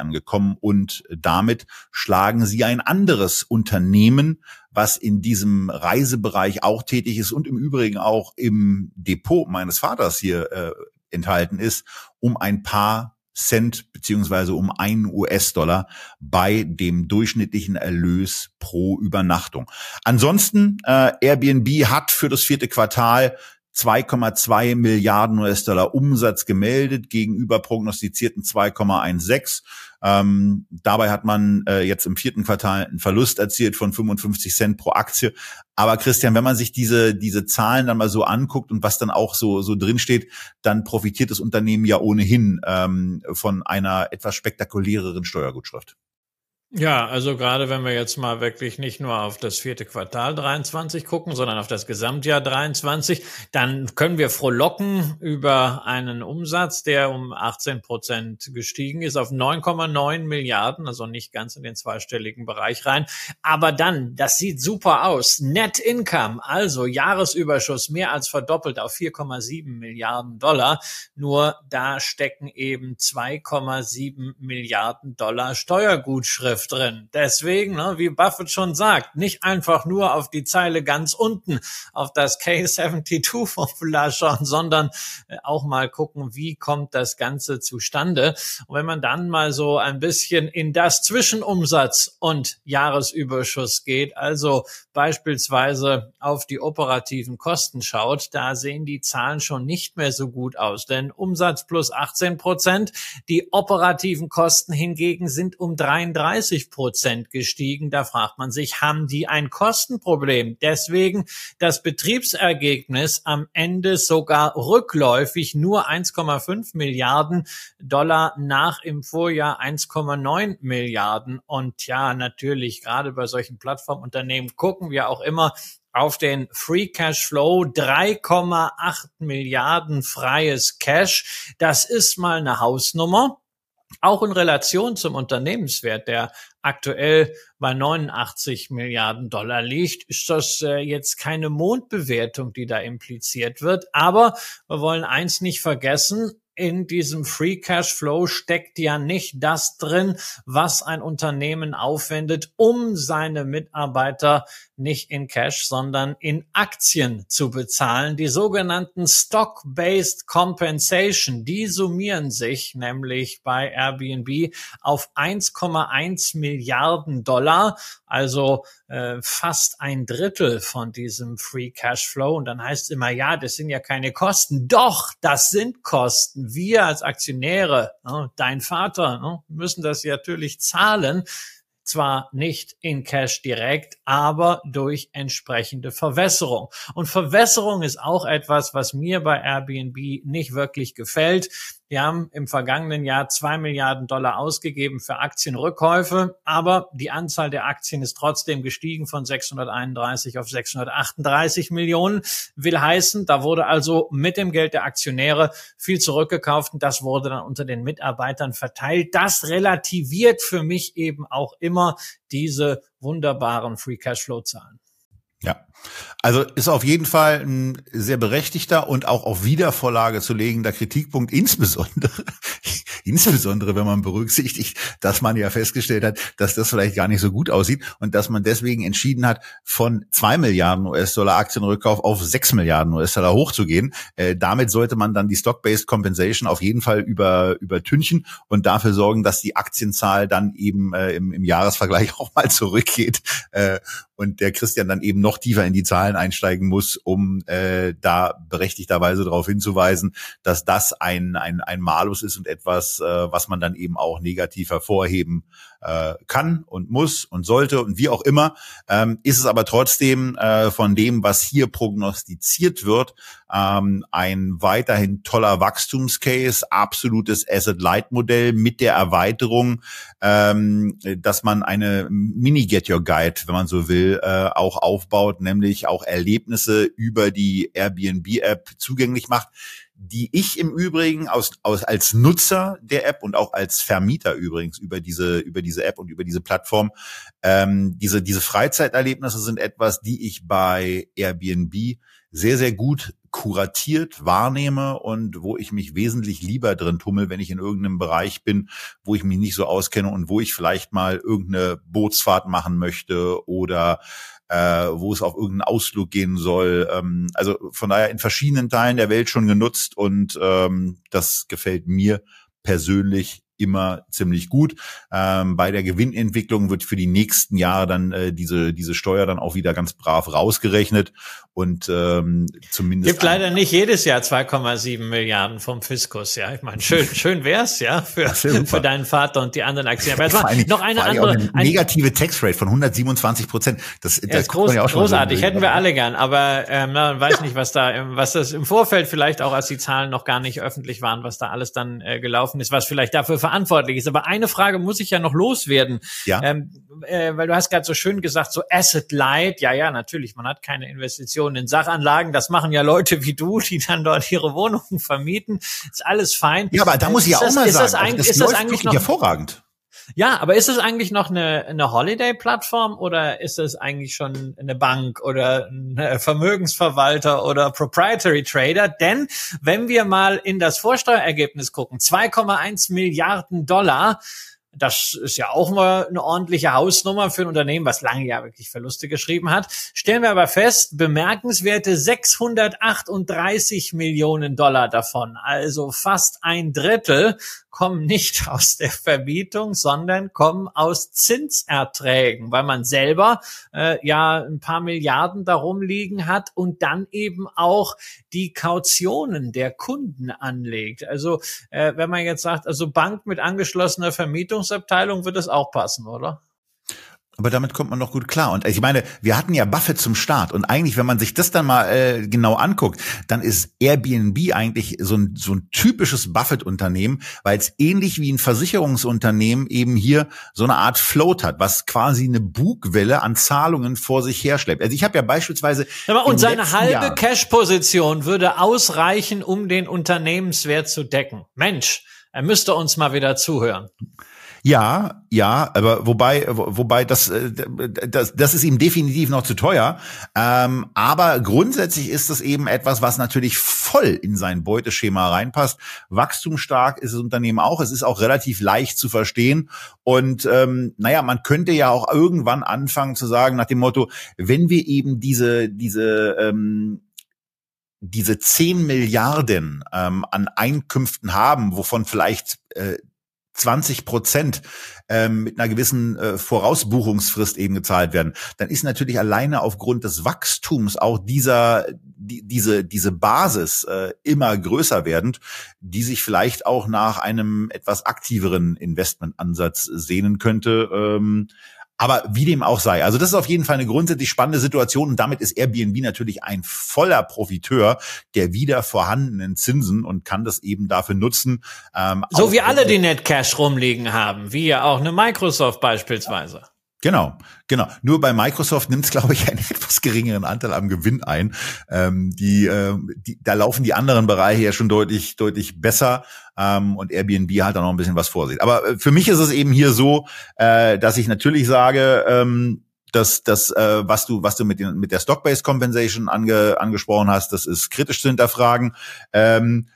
[SPEAKER 1] angekommen und damit schlagen sie ein anderes Unternehmen, was in diesem Reisebereich auch tätig ist und im Übrigen auch im Depot meines Vaters hier äh, enthalten ist, um ein paar Cent beziehungsweise um einen US-Dollar bei dem durchschnittlichen Erlös pro Übernachtung. Ansonsten, äh, Airbnb hat für das vierte Quartal 2,2 Milliarden US-Dollar Umsatz gemeldet gegenüber prognostizierten 2,16. Ähm, dabei hat man äh, jetzt im vierten Quartal einen Verlust erzielt von 55 Cent pro Aktie. Aber Christian, wenn man sich diese, diese Zahlen dann mal so anguckt und was dann auch so, so drinsteht, dann profitiert das Unternehmen ja ohnehin ähm, von einer etwas spektakuläreren Steuergutschrift.
[SPEAKER 3] Ja, also gerade wenn wir jetzt mal wirklich nicht nur auf das vierte Quartal 23 gucken, sondern auf das Gesamtjahr 23, dann können wir frohlocken über einen Umsatz, der um 18 Prozent gestiegen ist auf 9,9 Milliarden, also nicht ganz in den zweistelligen Bereich rein. Aber dann, das sieht super aus. Net Income, also Jahresüberschuss mehr als verdoppelt auf 4,7 Milliarden Dollar. Nur da stecken eben 2,7 Milliarden Dollar Steuergutschrift
[SPEAKER 2] Geschäft drin. Deswegen, ne, wie Buffett schon sagt, nicht einfach nur auf die Zeile ganz unten, auf das K72-Formular schauen, sondern äh, auch mal gucken, wie kommt das Ganze zustande. Und wenn man dann mal so ein bisschen in das Zwischenumsatz und Jahresüberschuss geht, also beispielsweise auf die operativen Kosten schaut, da sehen die Zahlen schon nicht mehr so gut aus. Denn Umsatz plus 18 Prozent, die operativen Kosten hingegen sind um 33 Prozent gestiegen. Da fragt man sich, haben die ein Kostenproblem? Deswegen das Betriebsergebnis am Ende sogar rückläufig nur 1,5 Milliarden Dollar nach im Vorjahr 1,9 Milliarden. Und ja, natürlich, gerade bei solchen Plattformunternehmen gucken wir auch immer, auf den Free Cash Flow 3,8 Milliarden freies Cash. Das ist mal eine Hausnummer. Auch in Relation zum Unternehmenswert, der aktuell bei 89 Milliarden Dollar liegt, ist das äh, jetzt keine Mondbewertung, die da impliziert wird. Aber wir wollen eins nicht vergessen, in diesem Free Cash Flow steckt ja nicht das drin, was ein Unternehmen aufwendet, um seine Mitarbeiter nicht in Cash, sondern in Aktien zu bezahlen. Die sogenannten Stock-Based Compensation, die summieren sich nämlich bei Airbnb auf 1,1 Milliarden Dollar, also äh, fast ein Drittel von diesem Free Cash Flow. Und dann heißt es immer, ja, das sind ja keine Kosten. Doch, das sind Kosten. Wir als Aktionäre, ne, dein Vater, ne, müssen das natürlich zahlen zwar nicht in Cash direkt, aber durch entsprechende Verwässerung. Und Verwässerung ist auch etwas, was mir bei Airbnb nicht wirklich gefällt. Wir haben im vergangenen Jahr zwei Milliarden Dollar ausgegeben für Aktienrückkäufe, aber die Anzahl der Aktien ist trotzdem gestiegen von 631 auf 638 Millionen. Will heißen, da wurde also mit dem Geld der Aktionäre viel zurückgekauft und das wurde dann unter den Mitarbeitern verteilt. Das relativiert für mich eben auch immer diese wunderbaren Free Cashflow Zahlen.
[SPEAKER 1] Ja, also ist auf jeden Fall ein sehr berechtigter und auch auf Wiedervorlage zu legender Kritikpunkt, insbesondere, insbesondere wenn man berücksichtigt, dass man ja festgestellt hat, dass das vielleicht gar nicht so gut aussieht und dass man deswegen entschieden hat, von zwei Milliarden US-Dollar Aktienrückkauf auf sechs Milliarden US-Dollar hochzugehen. Äh, damit sollte man dann die Stock-Based Compensation auf jeden Fall über, übertünchen und dafür sorgen, dass die Aktienzahl dann eben äh, im, im Jahresvergleich auch mal zurückgeht äh, und der Christian dann eben noch tiefer in die Zahlen einsteigen muss, um äh, da berechtigterweise darauf hinzuweisen, dass das ein, ein, ein Malus ist und etwas, äh, was man dann eben auch negativ hervorheben äh, kann und muss und sollte und wie auch immer, ähm, ist es aber trotzdem äh, von dem, was hier prognostiziert wird, ähm, ein weiterhin toller Wachstumscase, absolutes Asset-Light-Modell mit der Erweiterung, ähm, dass man eine Mini-Get Your Guide, wenn man so will, äh, auch aufbaut, nämlich auch Erlebnisse über die Airbnb-App zugänglich macht die ich im Übrigen aus, aus, als Nutzer der App und auch als Vermieter übrigens über diese, über diese App und über diese Plattform, ähm, diese, diese Freizeiterlebnisse sind etwas, die ich bei Airbnb sehr, sehr gut kuratiert wahrnehme und wo ich mich wesentlich lieber drin tummel, wenn ich in irgendeinem Bereich bin, wo ich mich nicht so auskenne und wo ich vielleicht mal irgendeine Bootsfahrt machen möchte oder äh, wo es auf irgendeinen Ausflug gehen soll. Ähm, also von daher in verschiedenen Teilen der Welt schon genutzt und ähm, das gefällt mir persönlich immer ziemlich gut. Ähm, bei der Gewinnentwicklung wird für die nächsten Jahre dann äh, diese diese Steuer dann auch wieder ganz brav rausgerechnet und ähm, zumindest
[SPEAKER 2] gibt leider nicht jedes Jahr 2,7 Milliarden vom Fiskus. Ja, ich meine schön schön wär's ja für für deinen Vater und die anderen Aktien. Aber
[SPEAKER 1] allem, noch eine andere eine negative Taxrate von 127 Prozent. Das, das
[SPEAKER 2] ja, groß, ja auch schon großartig. So Hätten wir alle gern, aber ähm, man weiß nicht, was da was das im Vorfeld vielleicht auch als die Zahlen noch gar nicht öffentlich waren, was da alles dann äh, gelaufen ist, was vielleicht dafür verantwortlich ist. Aber eine Frage muss ich ja noch loswerden.
[SPEAKER 1] Ja.
[SPEAKER 2] Ähm, äh, weil du hast gerade so schön gesagt, so Asset Light. Ja, ja, natürlich. Man hat keine Investitionen in Sachanlagen. Das machen ja Leute wie du, die dann dort ihre Wohnungen vermieten. Ist alles fein.
[SPEAKER 1] Ja, aber da muss ich ja auch mal sagen, das, also das ist das eigentlich noch, hervorragend.
[SPEAKER 2] Ja, aber ist es eigentlich noch eine, eine Holiday-Plattform oder ist es eigentlich schon eine Bank oder ein Vermögensverwalter oder Proprietary Trader? Denn wenn wir mal in das Vorsteuerergebnis gucken, 2,1 Milliarden Dollar, das ist ja auch mal eine ordentliche Hausnummer für ein Unternehmen, was lange ja wirklich Verluste geschrieben hat. Stellen wir aber fest, bemerkenswerte 638 Millionen Dollar davon, also fast ein Drittel, kommen nicht aus der Verbietung, sondern kommen aus Zinserträgen, weil man selber äh, ja ein paar Milliarden darum liegen hat und dann eben auch die Kautionen der Kunden anlegt. Also äh, wenn man jetzt sagt, also Bank mit angeschlossener Vermietungsabteilung wird es auch passen, oder?
[SPEAKER 1] Aber damit kommt man noch gut klar. Und ich meine, wir hatten ja Buffett zum Start. Und eigentlich, wenn man sich das dann mal äh, genau anguckt, dann ist Airbnb eigentlich so ein, so ein typisches Buffett-Unternehmen, weil es ähnlich wie ein Versicherungsunternehmen eben hier so eine Art Float hat, was quasi eine Bugwelle an Zahlungen vor sich herschleppt. Also ich habe ja beispielsweise.
[SPEAKER 2] Ja, und seine halbe Cash-Position würde ausreichen, um den Unternehmenswert zu decken. Mensch, er müsste uns mal wieder zuhören.
[SPEAKER 1] Ja, ja, aber wobei, wobei das, äh, das, das ist ihm definitiv noch zu teuer. Ähm, aber grundsätzlich ist das eben etwas, was natürlich voll in sein Beuteschema reinpasst. Wachstumsstark ist das Unternehmen auch. Es ist auch relativ leicht zu verstehen. Und ähm, naja, man könnte ja auch irgendwann anfangen zu sagen nach dem Motto, wenn wir eben diese diese ähm, diese 10 Milliarden ähm, an Einkünften haben, wovon vielleicht äh, 20 Prozent ähm, mit einer gewissen äh, Vorausbuchungsfrist eben gezahlt werden, dann ist natürlich alleine aufgrund des Wachstums auch dieser die, diese diese Basis äh, immer größer werdend, die sich vielleicht auch nach einem etwas aktiveren Investmentansatz sehnen könnte. Ähm, aber wie dem auch sei. Also das ist auf jeden Fall eine grundsätzlich spannende Situation und damit ist Airbnb natürlich ein voller Profiteur der wieder vorhandenen Zinsen und kann das eben dafür nutzen.
[SPEAKER 2] Ähm, so wie alle, die Netcash rumliegen haben, wie ja auch eine Microsoft beispielsweise.
[SPEAKER 1] Genau, genau. Nur bei Microsoft nimmt es, glaube ich, einen etwas geringeren Anteil am Gewinn ein. Ähm, die, äh, die, da laufen die anderen Bereiche ja schon deutlich, deutlich besser ähm, und Airbnb hat da noch ein bisschen was vor sich. Aber äh, für mich ist es eben hier so, äh, dass ich natürlich sage, ähm, dass das, äh, was du, was du mit, den, mit der Stock-Based Compensation ange, angesprochen hast, das ist kritisch zu hinterfragen. Ähm,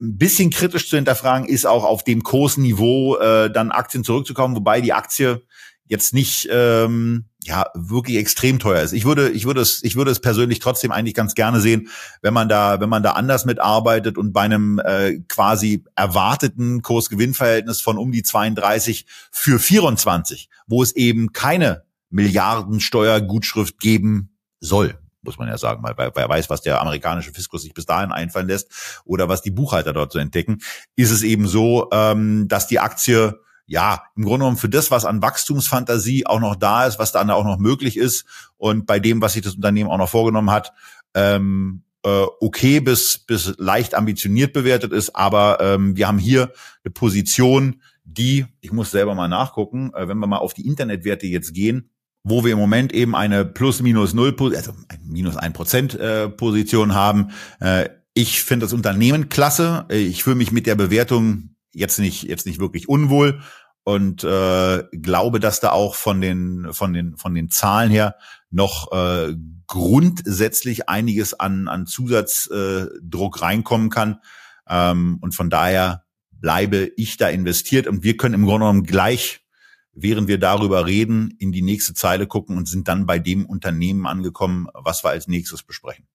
[SPEAKER 1] ein bisschen kritisch zu hinterfragen ist auch auf dem Kursniveau äh, dann Aktien zurückzukommen, wobei die Aktie jetzt nicht ähm, ja wirklich extrem teuer ist. Ich würde ich würde es ich würde es persönlich trotzdem eigentlich ganz gerne sehen, wenn man da wenn man da anders mitarbeitet und bei einem äh, quasi erwarteten Kursgewinnverhältnis von um die 32 für 24, wo es eben keine Milliardensteuergutschrift geben soll muss man ja sagen, weil wer weiß, was der amerikanische Fiskus sich bis dahin einfallen lässt oder was die Buchhalter dort so entdecken, ist es eben so, ähm, dass die Aktie ja, im Grunde genommen für das, was an Wachstumsfantasie auch noch da ist, was dann auch noch möglich ist und bei dem, was sich das Unternehmen auch noch vorgenommen hat, ähm, äh, okay bis, bis leicht ambitioniert bewertet ist. Aber ähm, wir haben hier eine Position, die, ich muss selber mal nachgucken, äh, wenn wir mal auf die Internetwerte jetzt gehen, wo wir im Moment eben eine plus minus null, also minus ein Prozent äh, Position haben. Äh, ich finde das Unternehmen klasse. Ich fühle mich mit der Bewertung jetzt nicht jetzt nicht wirklich unwohl und äh, glaube, dass da auch von den von den von den Zahlen her noch äh, grundsätzlich einiges an an Zusatzdruck äh, reinkommen kann ähm, und von daher bleibe ich da investiert und wir können im Grunde genommen gleich während wir darüber reden in die nächste Zeile gucken und sind dann bei dem Unternehmen angekommen, was wir als nächstes besprechen.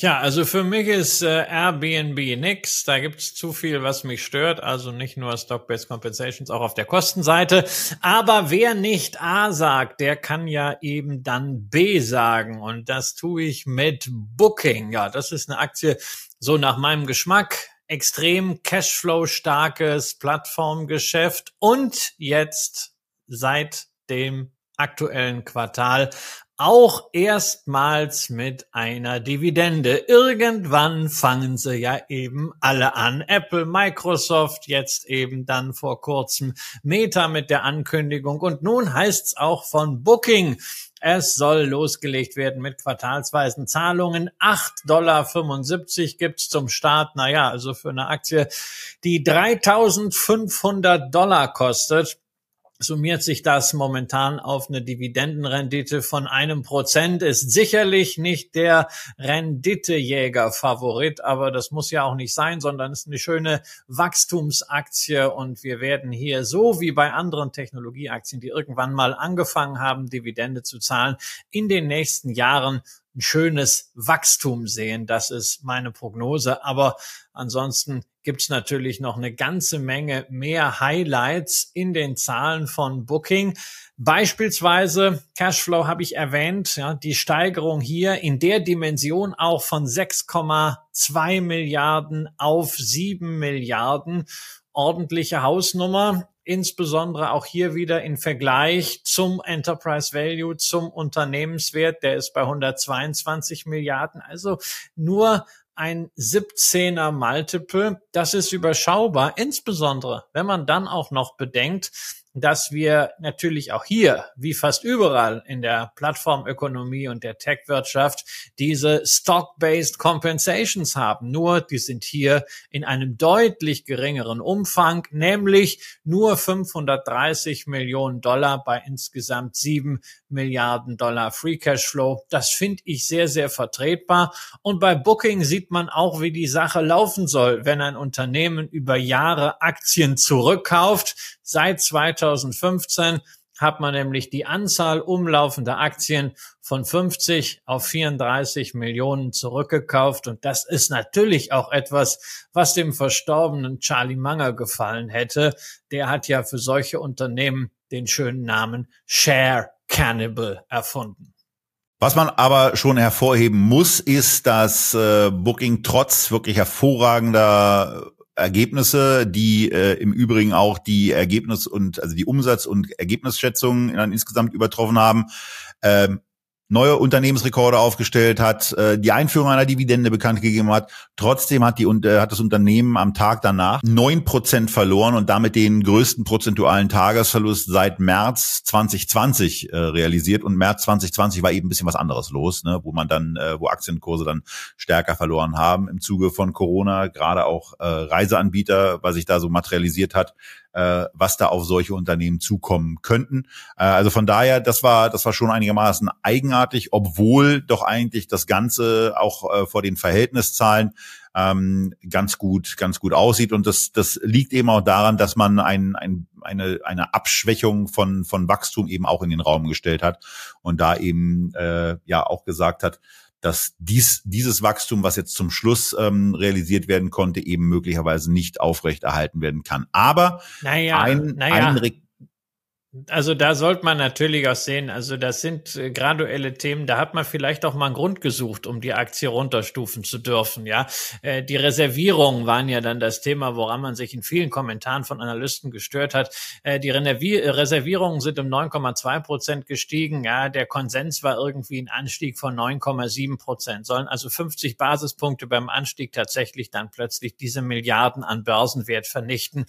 [SPEAKER 2] Tja, also für mich ist äh, Airbnb nix. Da gibt's zu viel, was mich stört. Also nicht nur Stock-Based Compensations, auch auf der Kostenseite. Aber wer nicht A sagt, der kann ja eben dann B sagen. Und das tue ich mit Booking. Ja, das ist eine Aktie so nach meinem Geschmack. Extrem Cashflow-starkes Plattformgeschäft. Und jetzt seit dem aktuellen Quartal auch erstmals mit einer Dividende. Irgendwann fangen sie ja eben alle an. Apple, Microsoft, jetzt eben dann vor kurzem Meta mit der Ankündigung. Und nun heißt's auch von Booking. Es soll losgelegt werden mit quartalsweisen Zahlungen. 8,75 Dollar gibt's zum Start. Naja, also für eine Aktie, die 3500 Dollar kostet summiert sich das momentan auf eine Dividendenrendite von einem Prozent, ist sicherlich nicht der Renditejäger-Favorit, aber das muss ja auch nicht sein, sondern ist eine schöne Wachstumsaktie. Und wir werden hier so wie bei anderen Technologieaktien, die irgendwann mal angefangen haben, Dividende zu zahlen, in den nächsten Jahren ein schönes Wachstum sehen. Das ist meine Prognose. Aber ansonsten gibt es natürlich noch eine ganze Menge mehr Highlights in den Zahlen von Booking. Beispielsweise Cashflow habe ich erwähnt, ja, die Steigerung hier in der Dimension auch von 6,2 Milliarden auf 7 Milliarden. Ordentliche Hausnummer insbesondere auch hier wieder in Vergleich zum Enterprise Value, zum Unternehmenswert, der ist bei 122 Milliarden, also nur ein 17er Multiple. Das ist überschaubar, insbesondere wenn man dann auch noch bedenkt, dass wir natürlich auch hier, wie fast überall in der Plattformökonomie und der Tech-Wirtschaft, diese Stock-Based Compensations haben. Nur, die sind hier in einem deutlich geringeren Umfang, nämlich nur 530 Millionen Dollar bei insgesamt sieben Milliarden Dollar Free Cash Flow. Das finde ich sehr, sehr vertretbar. Und bei Booking sieht man auch, wie die Sache laufen soll, wenn ein Unternehmen über Jahre Aktien zurückkauft. Seit 2015 hat man nämlich die Anzahl umlaufender Aktien von 50 auf 34 Millionen zurückgekauft. Und das ist natürlich auch etwas, was dem verstorbenen Charlie Munger gefallen hätte. Der hat ja für solche Unternehmen den schönen Namen Share Cannibal erfunden.
[SPEAKER 1] Was man aber schon hervorheben muss, ist, dass äh, Booking trotz wirklich hervorragender Ergebnisse, die äh, im Übrigen auch die Ergebnis und also die Umsatz- und Ergebnisschätzungen dann insgesamt übertroffen haben, ähm, neue Unternehmensrekorde aufgestellt hat, äh, die Einführung einer Dividende bekannt gegeben hat. Trotzdem hat, die, äh, hat das Unternehmen am Tag danach neun Prozent verloren und damit den größten prozentualen Tagesverlust seit März 2020 äh, realisiert. Und März 2020 war eben ein bisschen was anderes los, ne, wo man dann, äh, wo Aktienkurse dann stärker verloren haben im Zuge von Corona, gerade auch äh, Reiseanbieter, was sich da so materialisiert hat, äh, was da auf solche Unternehmen zukommen könnten. Äh, also von daher, das war, das war schon einigermaßen eigenartig, obwohl doch eigentlich das Ganze auch äh, vor den Verhältniszahlen ähm, ganz gut, ganz gut aussieht. Und das, das liegt eben auch daran, dass man ein, ein, eine, eine Abschwächung von, von Wachstum eben auch in den Raum gestellt hat und da eben äh, ja auch gesagt hat, dass dies, dieses Wachstum, was jetzt zum Schluss ähm, realisiert werden konnte, eben möglicherweise nicht aufrechterhalten werden kann. Aber
[SPEAKER 2] naja, ein, naja. ein also da sollte man natürlich auch sehen, also das sind äh, graduelle Themen, da hat man vielleicht auch mal einen Grund gesucht, um die Aktie runterstufen zu dürfen, ja. Äh, die Reservierungen waren ja dann das Thema, woran man sich in vielen Kommentaren von Analysten gestört hat. Äh, die Reservierungen sind um 9,2 Prozent gestiegen, ja. Der Konsens war irgendwie ein Anstieg von 9,7 Prozent. Sollen also 50 Basispunkte beim Anstieg tatsächlich dann plötzlich diese Milliarden an Börsenwert vernichten?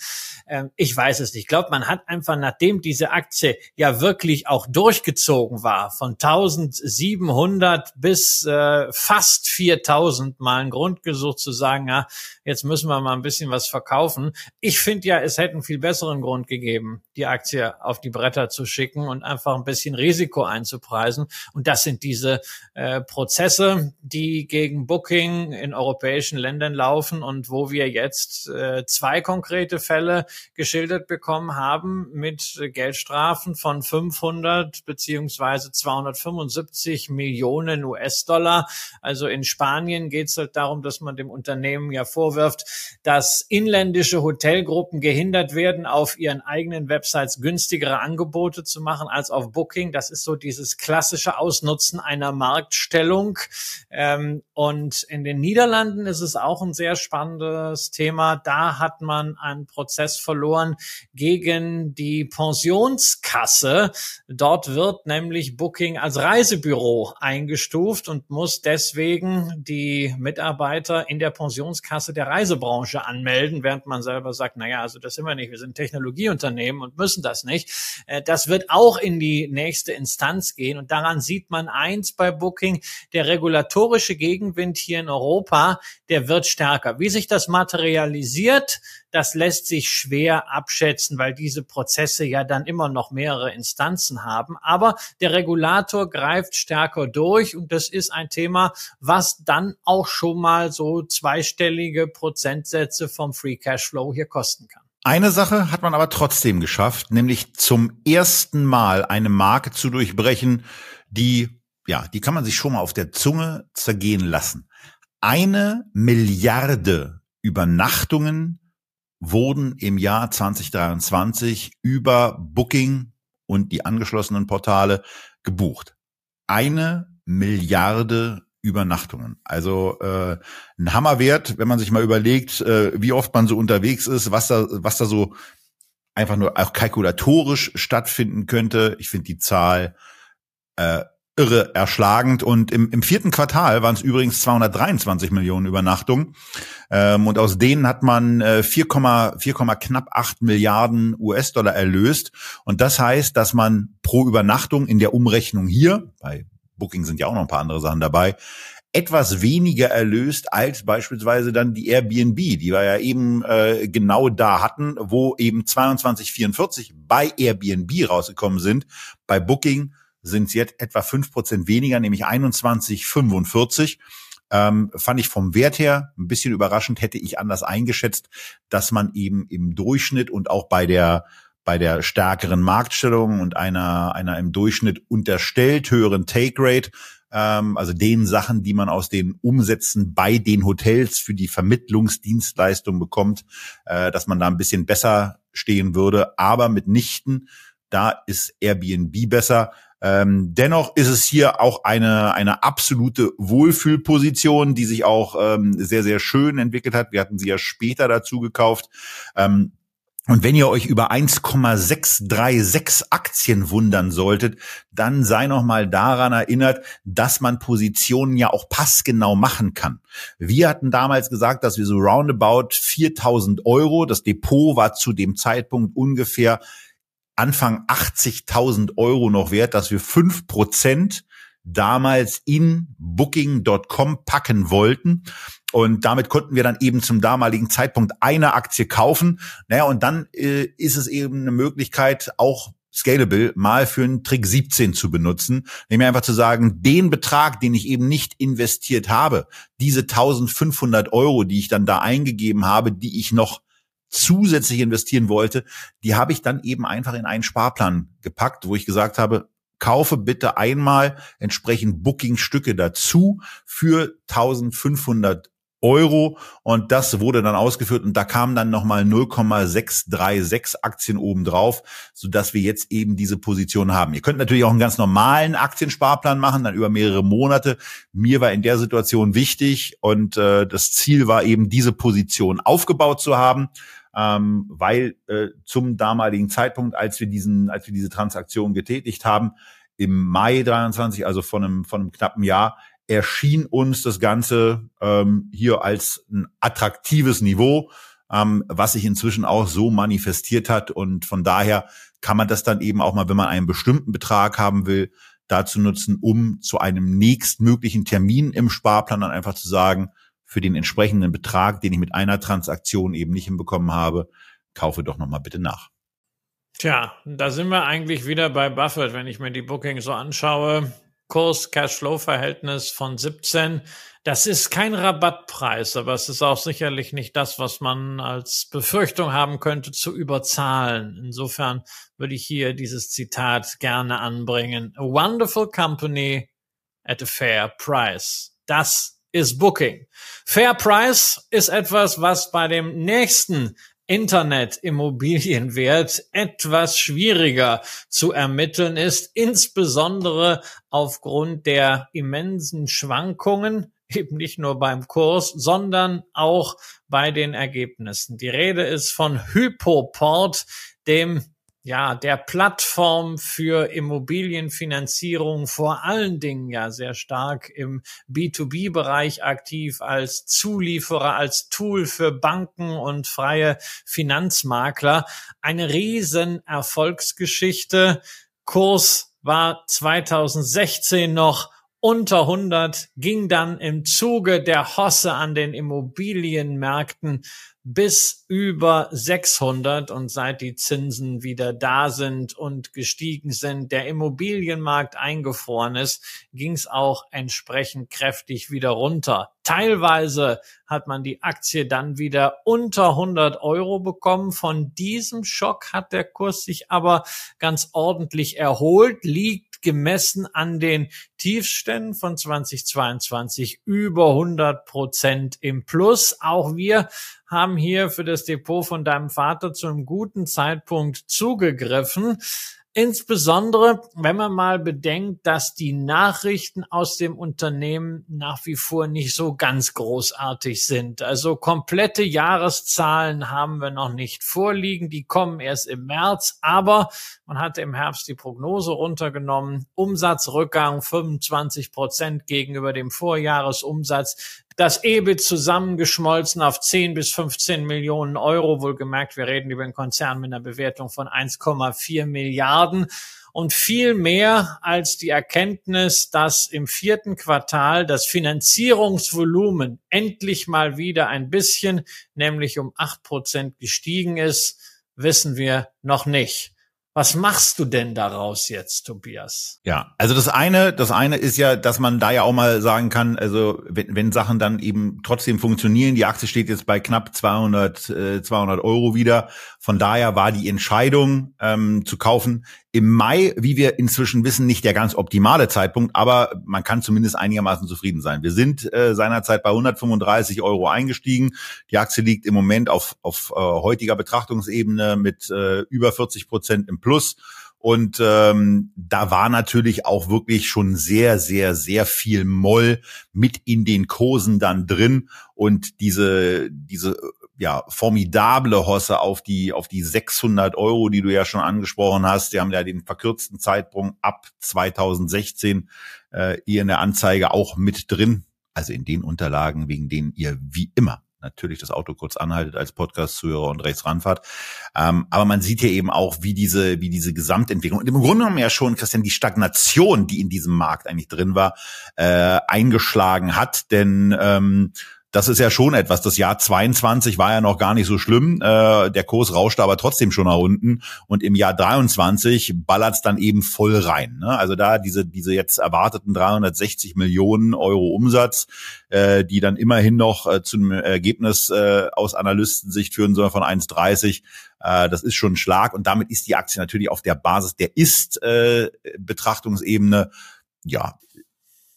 [SPEAKER 2] Ähm, ich weiß es nicht. Ich glaube, man hat einfach, nachdem diese Aktie ja wirklich auch durchgezogen war, von 1700 bis äh, fast 4000 mal einen Grund gesucht zu sagen, ja, jetzt müssen wir mal ein bisschen was verkaufen. Ich finde ja, es hätte einen viel besseren Grund gegeben, die Aktie auf die Bretter zu schicken und einfach ein bisschen Risiko einzupreisen. Und das sind diese äh, Prozesse, die gegen Booking in europäischen Ländern laufen und wo wir jetzt äh, zwei konkrete Fälle geschildert bekommen haben mit Geldstrafen von 500 beziehungsweise 275 Millionen US-Dollar. Also in Spanien geht es halt darum, dass man dem Unternehmen ja vorwirft, dass inländische Hotelgruppen gehindert werden, auf ihren eigenen Websites günstigere Angebote zu machen als auf Booking. Das ist so dieses klassische Ausnutzen einer Marktstellung. Ähm, und in den Niederlanden ist es auch ein sehr spannendes Thema. Da hat man einen Prozess verloren gegen die Pensionskasse. Dort wird nämlich Booking als Reisebüro eingestuft und muss deswegen die Mitarbeiter in der Pensionskasse der Reisebranche anmelden, während man selber sagt, naja, also das sind wir nicht, wir sind Technologieunternehmen und müssen das nicht. Äh, das wird auch in die nächste Instanz gehen und daran sieht man eins bei Booking, der regulatorische Gegenwind hier in Europa, der wird stärker. Wie sich das materialisiert, das lässt sich schwer abschätzen, weil diese Prozesse ja dann immer noch mehrere Instanzen haben. Aber der Regulator greift stärker durch und das ist ein Thema, was dann auch schon mal so zweistellige Prozentsätze vom Free Cashflow hier kosten kann.
[SPEAKER 1] Eine Sache hat man aber trotzdem geschafft, nämlich zum ersten Mal eine Marke zu durchbrechen, die, ja, die kann man sich schon mal auf der Zunge zergehen lassen. Eine Milliarde Übernachtungen wurden im Jahr 2023 über Booking und die angeschlossenen Portale gebucht. Eine Milliarde Übernachtungen. Also äh, ein Hammerwert, wenn man sich mal überlegt, äh, wie oft man so unterwegs ist, was da, was da so einfach nur auch kalkulatorisch stattfinden könnte. Ich finde die Zahl äh, irre erschlagend. Und im, im vierten Quartal waren es übrigens 223 Millionen Übernachtungen. Ähm, und aus denen hat man äh, 4, 4, knapp 8 Milliarden US-Dollar erlöst. Und das heißt, dass man pro Übernachtung in der Umrechnung hier, bei Booking sind ja auch noch ein paar andere Sachen dabei, etwas weniger erlöst als beispielsweise dann die Airbnb, die wir ja eben äh, genau da hatten, wo eben 2244 bei Airbnb rausgekommen sind. Bei Booking sind es jetzt etwa fünf Prozent weniger, nämlich 2145. Ähm, fand ich vom Wert her ein bisschen überraschend, hätte ich anders eingeschätzt, dass man eben im Durchschnitt und auch bei der bei der stärkeren Marktstellung und einer, einer im Durchschnitt unterstellt höheren Take Rate, ähm, also den Sachen, die man aus den Umsätzen bei den Hotels für die Vermittlungsdienstleistung bekommt, äh, dass man da ein bisschen besser stehen würde, aber mitnichten, da ist Airbnb besser. Ähm, dennoch ist es hier auch eine, eine absolute Wohlfühlposition, die sich auch ähm, sehr, sehr schön entwickelt hat. Wir hatten sie ja später dazu gekauft. Ähm, und wenn ihr euch über 1,636 Aktien wundern solltet, dann sei noch mal daran erinnert, dass man Positionen ja auch passgenau machen kann. Wir hatten damals gesagt, dass wir so roundabout 4000 Euro, das Depot war zu dem Zeitpunkt ungefähr Anfang 80.000 Euro noch wert, dass wir fünf Prozent damals in Booking.com packen wollten. Und damit konnten wir dann eben zum damaligen Zeitpunkt eine Aktie kaufen. Naja, und dann äh, ist es eben eine Möglichkeit, auch Scalable mal für einen Trick 17 zu benutzen, nämlich einfach zu sagen, den Betrag, den ich eben nicht investiert habe, diese 1500 Euro, die ich dann da eingegeben habe, die ich noch zusätzlich investieren wollte, die habe ich dann eben einfach in einen Sparplan gepackt, wo ich gesagt habe, kaufe bitte einmal entsprechend Booking-Stücke dazu für 1500 Euro und das wurde dann ausgeführt und da kamen dann nochmal 0,636 Aktien obendrauf, so dass wir jetzt eben diese Position haben. Ihr könnt natürlich auch einen ganz normalen Aktiensparplan machen, dann über mehrere Monate. Mir war in der Situation wichtig und äh, das Ziel war eben diese Position aufgebaut zu haben ähm, weil äh, zum damaligen Zeitpunkt, als wir diesen, als wir diese Transaktion getätigt haben, im Mai 23, also von einem, von einem knappen Jahr, erschien uns das Ganze ähm, hier als ein attraktives Niveau, ähm, was sich inzwischen auch so manifestiert hat. Und von daher kann man das dann eben auch mal, wenn man einen bestimmten Betrag haben will, dazu nutzen, um zu einem nächstmöglichen Termin im Sparplan dann einfach zu sagen, für den entsprechenden Betrag, den ich mit einer Transaktion eben nicht hinbekommen habe, kaufe doch nochmal bitte nach.
[SPEAKER 2] Tja, da sind wir eigentlich wieder bei Buffett, wenn ich mir die Booking so anschaue. Kurs-Cash-Flow-Verhältnis von 17. Das ist kein Rabattpreis, aber es ist auch sicherlich nicht das, was man als Befürchtung haben könnte, zu überzahlen. Insofern würde ich hier dieses Zitat gerne anbringen. A wonderful company at a fair price. Das ist Booking. Fair Price ist etwas, was bei dem nächsten Internet-Immobilienwert etwas schwieriger zu ermitteln ist, insbesondere aufgrund der immensen Schwankungen, eben nicht nur beim Kurs, sondern auch bei den Ergebnissen. Die Rede ist von Hypoport, dem ja, der Plattform für Immobilienfinanzierung vor allen Dingen ja sehr stark im B2B-Bereich aktiv als Zulieferer, als Tool für Banken und freie Finanzmakler. Eine riesen Erfolgsgeschichte. Kurs war 2016 noch unter 100, ging dann im Zuge der Hosse an den Immobilienmärkten bis über 600 und seit die Zinsen wieder da sind und gestiegen sind, der Immobilienmarkt eingefroren ist, ging es auch entsprechend kräftig wieder runter. Teilweise hat man die Aktie dann wieder unter 100 Euro bekommen. Von diesem Schock hat der Kurs sich aber ganz ordentlich erholt, liegt gemessen an den Tiefständen von 2022 über 100 Prozent im Plus. Auch wir haben hier für das Depot von deinem Vater zu einem guten Zeitpunkt zugegriffen. Insbesondere, wenn man mal bedenkt, dass die Nachrichten aus dem Unternehmen nach wie vor nicht so ganz großartig sind. Also komplette Jahreszahlen haben wir noch nicht vorliegen. Die kommen erst im März. Aber man hatte im Herbst die Prognose runtergenommen. Umsatzrückgang 25 Prozent gegenüber dem Vorjahresumsatz das EBIT zusammengeschmolzen auf 10 bis 15 Millionen Euro. Wohlgemerkt, wir reden über einen Konzern mit einer Bewertung von 1,4 Milliarden und viel mehr als die Erkenntnis, dass im vierten Quartal das Finanzierungsvolumen endlich mal wieder ein bisschen, nämlich um acht Prozent gestiegen ist, wissen wir noch nicht. Was machst du denn daraus jetzt, Tobias?
[SPEAKER 1] Ja, also das eine, das eine ist ja, dass man da ja auch mal sagen kann, also wenn, wenn Sachen dann eben trotzdem funktionieren, die Aktie steht jetzt bei knapp 200, äh, 200 Euro wieder. Von daher war die Entscheidung ähm, zu kaufen im Mai, wie wir inzwischen wissen, nicht der ganz optimale Zeitpunkt, aber man kann zumindest einigermaßen zufrieden sein. Wir sind äh, seinerzeit bei 135 Euro eingestiegen. Die Aktie liegt im Moment auf, auf äh, heutiger Betrachtungsebene mit äh, über 40 Prozent im Plus. Und ähm, da war natürlich auch wirklich schon sehr, sehr, sehr viel Moll mit in den Kursen dann drin. Und diese, diese ja, formidable Hosse auf die, auf die 600 Euro, die du ja schon angesprochen hast. Die haben ja den verkürzten Zeitpunkt ab 2016 äh, ihr in der Anzeige auch mit drin. Also in den Unterlagen, wegen denen ihr wie immer natürlich das Auto kurz anhaltet als Podcast-Zuhörer und rechts ranfahrt. Ähm, aber man sieht hier eben auch, wie diese, wie diese Gesamtentwicklung und im Grunde genommen ja schon, Christian, die Stagnation, die in diesem Markt eigentlich drin war, äh, eingeschlagen hat. Denn ähm, das ist ja schon etwas. Das Jahr 22 war ja noch gar nicht so schlimm. Äh, der Kurs rauschte aber trotzdem schon nach unten. Und im Jahr 23 ballert's dann eben voll rein. Ne? Also da diese, diese jetzt erwarteten 360 Millionen Euro Umsatz, äh, die dann immerhin noch äh, zu Ergebnis äh, aus Analystensicht führen sollen von 1,30. Äh, das ist schon ein Schlag. Und damit ist die Aktie natürlich auf der Basis der Ist-Betrachtungsebene ja,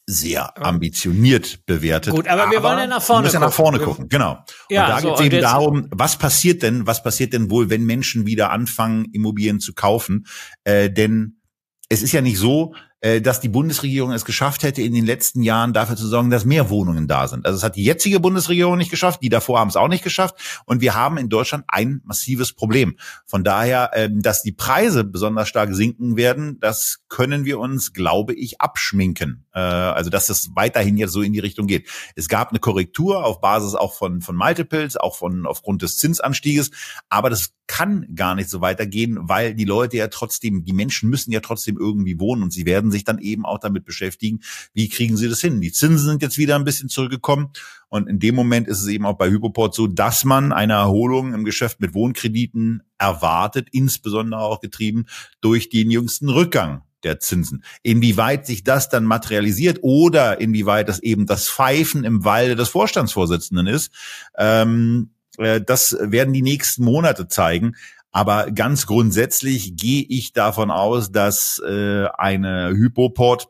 [SPEAKER 1] sehr ambitioniert bewertet.
[SPEAKER 2] Gut, aber, aber wir wollen ja nach vorne
[SPEAKER 1] gucken. ja nach vorne gucken, genau. Ja, und da so, geht es eben darum, was passiert denn, was passiert denn wohl, wenn Menschen wieder anfangen, Immobilien zu kaufen? Äh, denn es ist ja nicht so, dass die Bundesregierung es geschafft hätte, in den letzten Jahren dafür zu sorgen, dass mehr Wohnungen da sind. Also es hat die jetzige Bundesregierung nicht geschafft, die davor haben es auch nicht geschafft. Und wir haben in Deutschland ein massives Problem. Von daher, ähm, dass die Preise besonders stark sinken werden, das können wir uns, glaube ich, abschminken. Äh, also dass es weiterhin jetzt so in die Richtung geht. Es gab eine Korrektur auf Basis auch von, von Multiples, auch von aufgrund des Zinsanstieges. Aber das kann gar nicht so weitergehen, weil die Leute ja trotzdem, die Menschen müssen ja trotzdem irgendwie wohnen und sie werden sich dann eben auch damit beschäftigen, wie kriegen sie das hin. Die Zinsen sind jetzt wieder ein bisschen zurückgekommen und in dem Moment ist es eben auch bei Hypoport so, dass man eine Erholung im Geschäft mit Wohnkrediten erwartet, insbesondere auch getrieben durch den jüngsten Rückgang der Zinsen. Inwieweit sich das dann materialisiert oder inwieweit das eben das Pfeifen im Walde des Vorstandsvorsitzenden ist, ähm, äh, das werden die nächsten Monate zeigen. Aber ganz grundsätzlich gehe ich davon aus, dass äh, eine Hypoport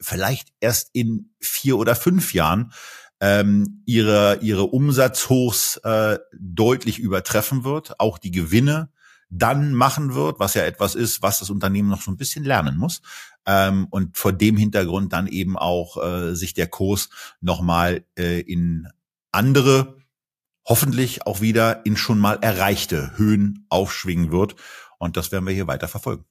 [SPEAKER 1] vielleicht erst in vier oder fünf Jahren ähm, ihre, ihre Umsatzhochs äh, deutlich übertreffen wird, auch die Gewinne dann machen wird, was ja etwas ist, was das Unternehmen noch so ein bisschen lernen muss. Ähm, und vor dem Hintergrund dann eben auch äh, sich der Kurs nochmal äh, in andere hoffentlich auch wieder in schon mal erreichte Höhen aufschwingen wird. Und das werden wir hier weiter verfolgen.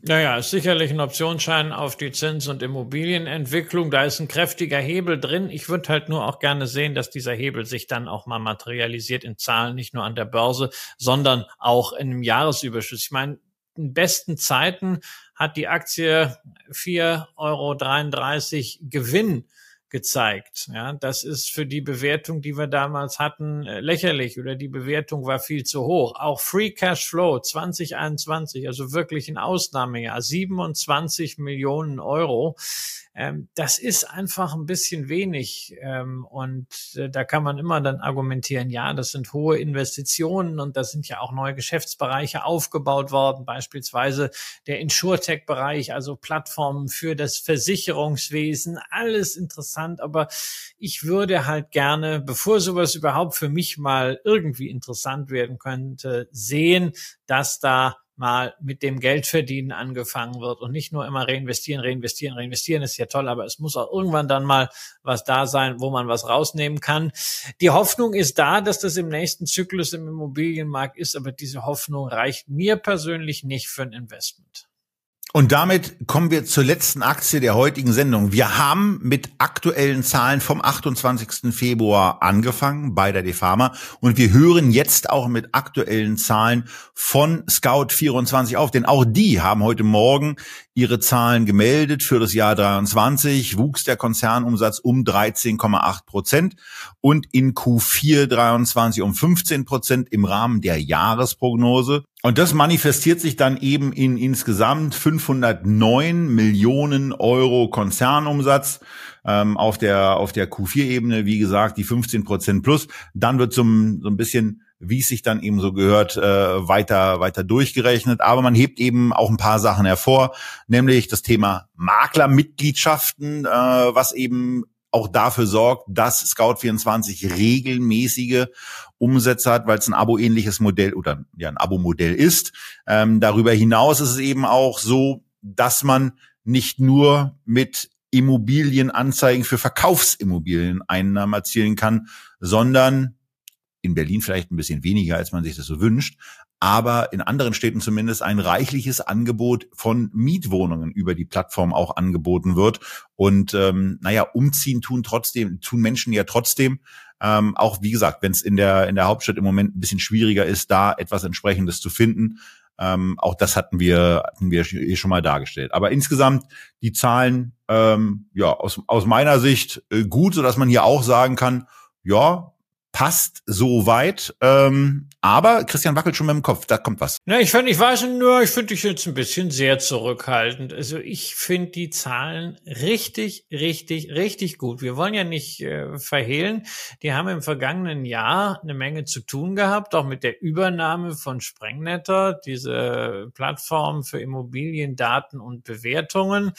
[SPEAKER 2] Naja, ist sicherlich ein Optionsschein auf die Zins- und Immobilienentwicklung. Da ist ein kräftiger Hebel drin. Ich würde halt nur auch gerne sehen, dass dieser Hebel sich dann auch mal materialisiert in Zahlen, nicht nur an der Börse, sondern auch in einem Jahresüberschuss. Ich meine, in besten Zeiten hat die Aktie 4,33 Euro Gewinn gezeigt. Ja, das ist für die Bewertung, die wir damals hatten, äh, lächerlich oder die Bewertung war viel zu hoch. Auch Free Cash Flow 2021, also wirklich ein Ausnahmejahr, 27 Millionen Euro. Ähm, das ist einfach ein bisschen wenig. Ähm, und äh, da kann man immer dann argumentieren, ja, das sind hohe Investitionen und da sind ja auch neue Geschäftsbereiche aufgebaut worden, beispielsweise der Insurtech-Bereich, also Plattformen für das Versicherungswesen, alles interessant. Aber ich würde halt gerne, bevor sowas überhaupt für mich mal irgendwie interessant werden könnte, sehen, dass da mal mit dem Geldverdienen angefangen wird und nicht nur immer reinvestieren, reinvestieren, reinvestieren ist ja toll, aber es muss auch irgendwann dann mal was da sein, wo man was rausnehmen kann. Die Hoffnung ist da, dass das im nächsten Zyklus im Immobilienmarkt ist, aber diese Hoffnung reicht mir persönlich nicht für ein Investment.
[SPEAKER 1] Und damit kommen wir zur letzten Aktie der heutigen Sendung. Wir haben mit aktuellen Zahlen vom 28. Februar angefangen bei der Defama und wir hören jetzt auch mit aktuellen Zahlen von Scout24 auf, denn auch die haben heute Morgen ihre Zahlen gemeldet. Für das Jahr 23 wuchs der Konzernumsatz um 13,8 Prozent und in Q4 23 um 15 Prozent im Rahmen der Jahresprognose. Und das manifestiert sich dann eben in insgesamt 509 Millionen Euro Konzernumsatz ähm, auf der auf der Q4-Ebene. Wie gesagt, die 15 Prozent plus. Dann wird so ein, so ein bisschen wie es sich dann eben so gehört, äh, weiter, weiter durchgerechnet. Aber man hebt eben auch ein paar Sachen hervor, nämlich das Thema Maklermitgliedschaften, äh, was eben auch dafür sorgt, dass Scout24 regelmäßige Umsätze hat, weil es ein Abo-ähnliches Modell oder ja ein Abo-Modell ist. Ähm, darüber hinaus ist es eben auch so, dass man nicht nur mit Immobilienanzeigen für Verkaufsimmobilien Einnahmen erzielen kann, sondern in Berlin vielleicht ein bisschen weniger, als man sich das so wünscht, aber in anderen Städten zumindest ein reichliches Angebot von Mietwohnungen über die Plattform auch angeboten wird. Und ähm, naja, umziehen tun trotzdem, tun Menschen ja trotzdem. Ähm, auch wie gesagt, wenn es in der in der Hauptstadt im Moment ein bisschen schwieriger ist, da etwas entsprechendes zu finden. Ähm, auch das hatten wir hatten wir schon mal dargestellt. Aber insgesamt die Zahlen ähm, ja aus aus meiner Sicht äh, gut, so dass man hier auch sagen kann, ja passt so weit. Ähm, aber Christian wackelt schon mit dem Kopf, da kommt was.
[SPEAKER 2] Na, ich finde, ich weiß nur, ich finde dich jetzt ein bisschen sehr zurückhaltend. Also ich finde die Zahlen richtig, richtig, richtig gut. Wir wollen ja nicht äh, verhehlen, die haben im vergangenen Jahr eine Menge zu tun gehabt, auch mit der Übernahme von Sprengnetter, diese Plattform für Immobiliendaten und Bewertungen.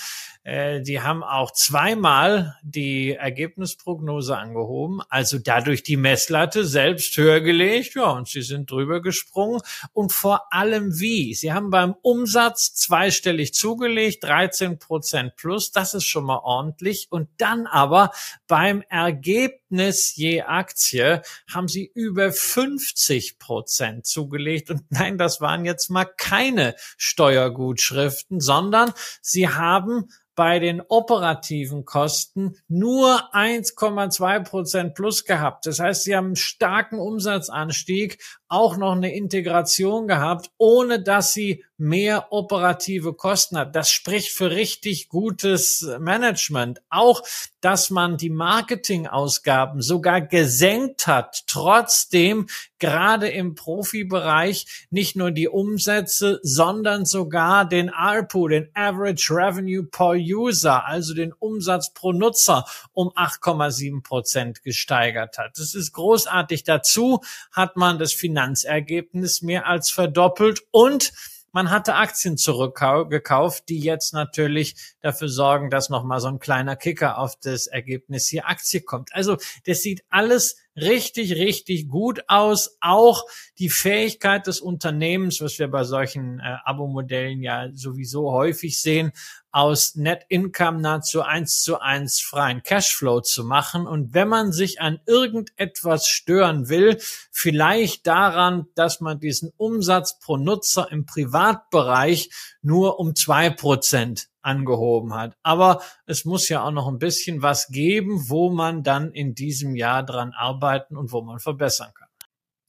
[SPEAKER 2] Äh, die haben auch zweimal die Ergebnisprognose angehoben, also dadurch die Messlatte selbst höher gelegt, ja, und sie sind drüber gesprungen. Und vor allem wie? Sie haben beim Umsatz zweistellig zugelegt, 13 Prozent plus, das ist schon mal ordentlich. Und dann aber beim Ergebnis je Aktie haben sie über 50 Prozent zugelegt. Und nein, das waren jetzt mal keine Steuergutschriften, sondern sie haben bei den operativen Kosten nur 1,2 Prozent plus gehabt. Das heißt, sie haben einen starken Umsatzanstieg, auch noch eine Integration gehabt, ohne dass sie mehr operative Kosten hat. Das spricht für richtig gutes Management. Auch, dass man die Marketingausgaben sogar gesenkt hat, trotzdem gerade im Profibereich nicht nur die Umsätze, sondern sogar den ARPU, den Average Revenue per User, also den Umsatz pro Nutzer um 8,7 Prozent gesteigert hat. Das ist großartig. Dazu hat man das Finanzergebnis mehr als verdoppelt und man hatte Aktien zurückgekauft, die jetzt natürlich dafür sorgen, dass nochmal so ein kleiner Kicker auf das Ergebnis hier Aktie kommt. Also das sieht alles richtig, richtig gut aus. Auch die Fähigkeit des Unternehmens, was wir bei solchen äh, Abo-Modellen ja sowieso häufig sehen, aus Net Income nahezu eins zu eins freien Cashflow zu machen. Und wenn man sich an irgendetwas stören will, vielleicht daran, dass man diesen Umsatz pro Nutzer im Privatbereich nur um zwei Prozent angehoben hat. Aber es muss ja auch noch ein bisschen was geben, wo man dann in diesem Jahr dran arbeiten und wo man verbessern kann.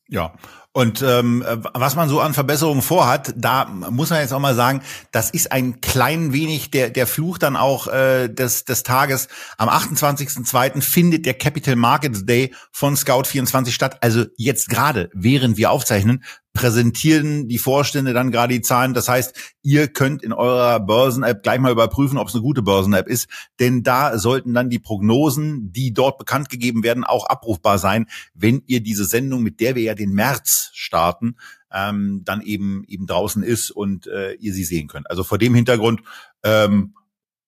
[SPEAKER 1] Ja, und ähm, was man so an Verbesserungen vorhat, da muss man jetzt auch mal sagen, das ist ein klein wenig der der Fluch dann auch äh, des des Tages. Am 28.02. findet der Capital Markets Day von Scout24 statt. Also jetzt gerade, während wir aufzeichnen, präsentieren die Vorstände dann gerade die Zahlen. Das heißt, ihr könnt in eurer Börsen-App gleich mal überprüfen, ob es eine gute Börsen-App ist, denn da sollten dann die Prognosen, die dort bekannt gegeben werden, auch abrufbar sein, wenn ihr diese Sendung, mit der wir ja den März starten, ähm, dann eben eben draußen ist und äh, ihr sie sehen könnt. Also vor dem Hintergrund ähm,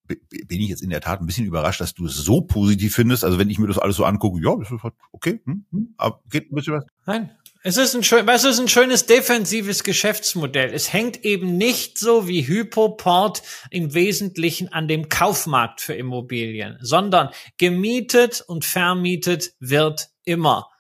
[SPEAKER 1] bin ich jetzt in der Tat ein bisschen überrascht, dass du es so positiv findest. Also wenn ich mir das alles so angucke, ja, das ist halt okay, hm, hm, geht ein bisschen was.
[SPEAKER 2] Nein, es ist ein schön, es ist ein schönes defensives Geschäftsmodell. Es hängt eben nicht so wie Hypoport im Wesentlichen an dem Kaufmarkt für Immobilien, sondern gemietet und vermietet wird immer.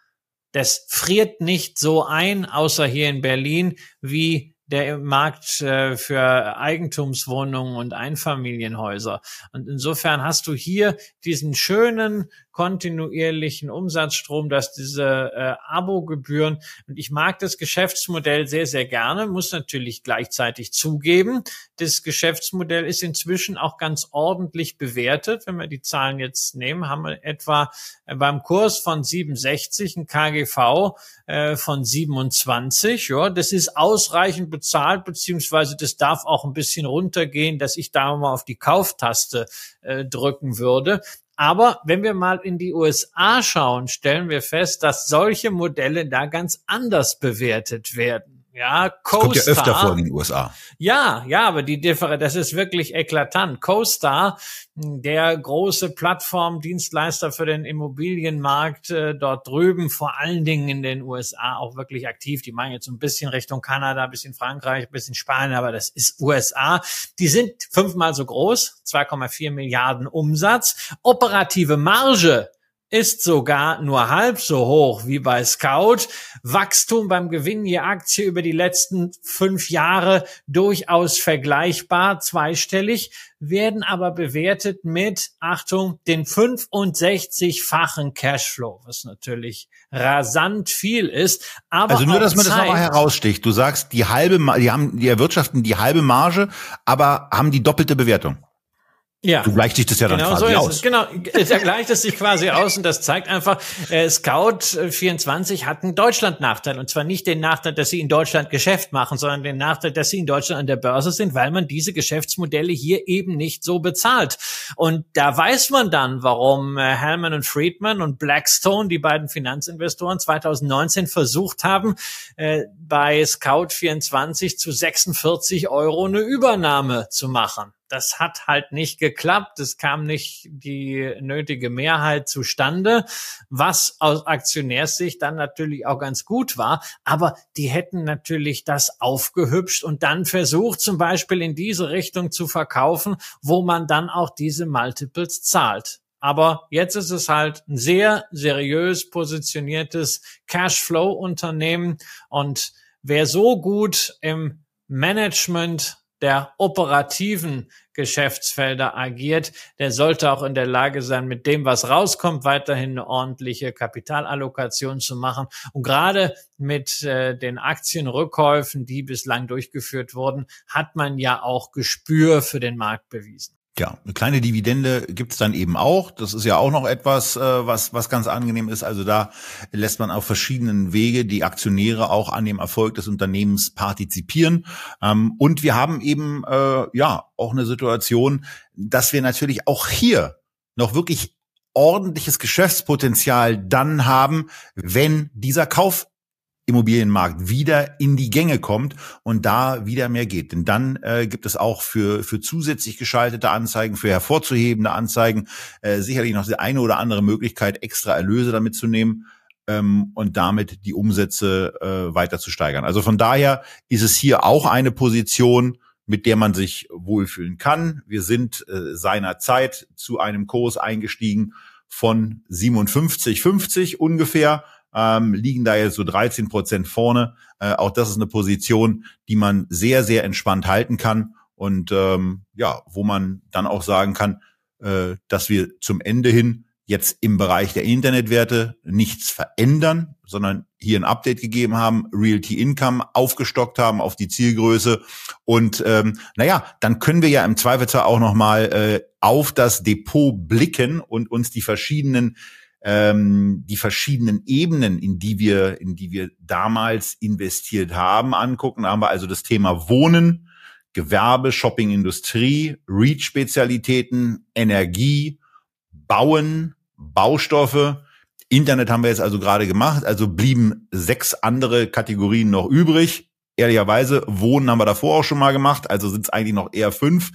[SPEAKER 2] Das friert nicht so ein, außer hier in Berlin, wie der Markt äh, für Eigentumswohnungen und Einfamilienhäuser. Und insofern hast du hier diesen schönen kontinuierlichen Umsatzstrom, dass diese äh, Abogebühren und ich mag das Geschäftsmodell sehr, sehr gerne, muss natürlich gleichzeitig zugeben, das Geschäftsmodell ist inzwischen auch ganz ordentlich bewertet. Wenn wir die Zahlen jetzt nehmen, haben wir etwa äh, beim Kurs von 67 ein KGV äh, von 27. Ja, das ist ausreichend bezahlt, beziehungsweise das darf auch ein bisschen runtergehen, dass ich da mal auf die Kauftaste äh, drücken würde. Aber wenn wir mal in die USA schauen, stellen wir fest, dass solche Modelle da ganz anders bewertet werden. Ja,
[SPEAKER 1] CoStar. kommt ja öfter vor in den USA.
[SPEAKER 2] Ja, ja, aber die Differenz, das ist wirklich eklatant. CoStar, der große Plattformdienstleister für den Immobilienmarkt äh, dort drüben, vor allen Dingen in den USA auch wirklich aktiv. Die machen jetzt so ein bisschen Richtung Kanada, ein bisschen Frankreich, ein bisschen Spanien, aber das ist USA. Die sind fünfmal so groß, 2,4 Milliarden Umsatz. Operative Marge ist sogar nur halb so hoch wie bei Scout. Wachstum beim Gewinn je Aktie über die letzten fünf Jahre durchaus vergleichbar, zweistellig, werden aber bewertet mit, Achtung, den 65-fachen Cashflow, was natürlich rasant viel ist. Aber
[SPEAKER 1] also nur, dass man das nochmal heraussticht. Du sagst, die halbe, die haben, die erwirtschaften die halbe Marge, aber haben die doppelte Bewertung.
[SPEAKER 2] Ja.
[SPEAKER 1] Du gleichst dich das ja dann genau quasi so aus.
[SPEAKER 2] Es. Genau, da gleicht es sich quasi aus und das zeigt einfach, äh, Scout 24 hat einen Deutschland-Nachteil und zwar nicht den Nachteil, dass sie in Deutschland Geschäft machen, sondern den Nachteil, dass sie in Deutschland an der Börse sind, weil man diese Geschäftsmodelle hier eben nicht so bezahlt. Und da weiß man dann, warum äh, Hellman und Friedman und Blackstone, die beiden Finanzinvestoren 2019 versucht haben, äh, bei Scout 24 zu 46 Euro eine Übernahme zu machen das hat halt nicht geklappt. Es kam nicht die nötige Mehrheit zustande, was aus Aktionärssicht dann natürlich auch ganz gut war. Aber die hätten natürlich das aufgehübscht und dann versucht, zum Beispiel in diese Richtung zu verkaufen, wo man dann auch diese Multiples zahlt. Aber jetzt ist es halt ein sehr seriös positioniertes Cashflow-Unternehmen und wer so gut im Management der operativen Geschäftsfelder agiert, der sollte auch in der Lage sein, mit dem, was rauskommt, weiterhin eine ordentliche Kapitalallokation zu machen. Und gerade mit äh, den Aktienrückkäufen, die bislang durchgeführt wurden, hat man ja auch Gespür für den Markt bewiesen.
[SPEAKER 1] Ja, eine kleine Dividende gibt's dann eben auch. Das ist ja auch noch etwas, äh, was, was ganz angenehm ist. Also da lässt man auf verschiedenen Wege die Aktionäre auch an dem Erfolg des Unternehmens partizipieren. Ähm, und wir haben eben äh, ja auch eine Situation, dass wir natürlich auch hier noch wirklich ordentliches Geschäftspotenzial dann haben, wenn dieser Kauf Immobilienmarkt wieder in die Gänge kommt und da wieder mehr geht. Denn dann äh, gibt es auch für, für zusätzlich geschaltete Anzeigen, für hervorzuhebende Anzeigen äh, sicherlich noch die eine oder andere Möglichkeit, extra Erlöse damit zu nehmen ähm, und damit die Umsätze äh, weiter zu steigern. Also von daher ist es hier auch eine Position, mit der man sich wohlfühlen kann. Wir sind äh, seinerzeit zu einem Kurs eingestiegen von 57,50 ungefähr ähm, liegen da jetzt so 13 Prozent vorne. Äh, auch das ist eine Position, die man sehr, sehr entspannt halten kann und ähm, ja, wo man dann auch sagen kann, äh, dass wir zum Ende hin jetzt im Bereich der Internetwerte nichts verändern, sondern hier ein Update gegeben haben, Realty Income aufgestockt haben auf die Zielgröße und ähm, naja, dann können wir ja im Zweifelsfall auch noch mal äh, auf das Depot blicken und uns die verschiedenen ähm, die verschiedenen Ebenen, in die wir in die wir damals investiert haben, angucken. Da haben wir also das Thema Wohnen, Gewerbe, Shopping, Industrie, REIT-Spezialitäten, Energie, Bauen, Baustoffe. Internet haben wir jetzt also gerade gemacht, also blieben sechs andere Kategorien noch übrig. Ehrlicherweise, Wohnen haben wir davor auch schon mal gemacht, also sind es eigentlich noch eher fünf.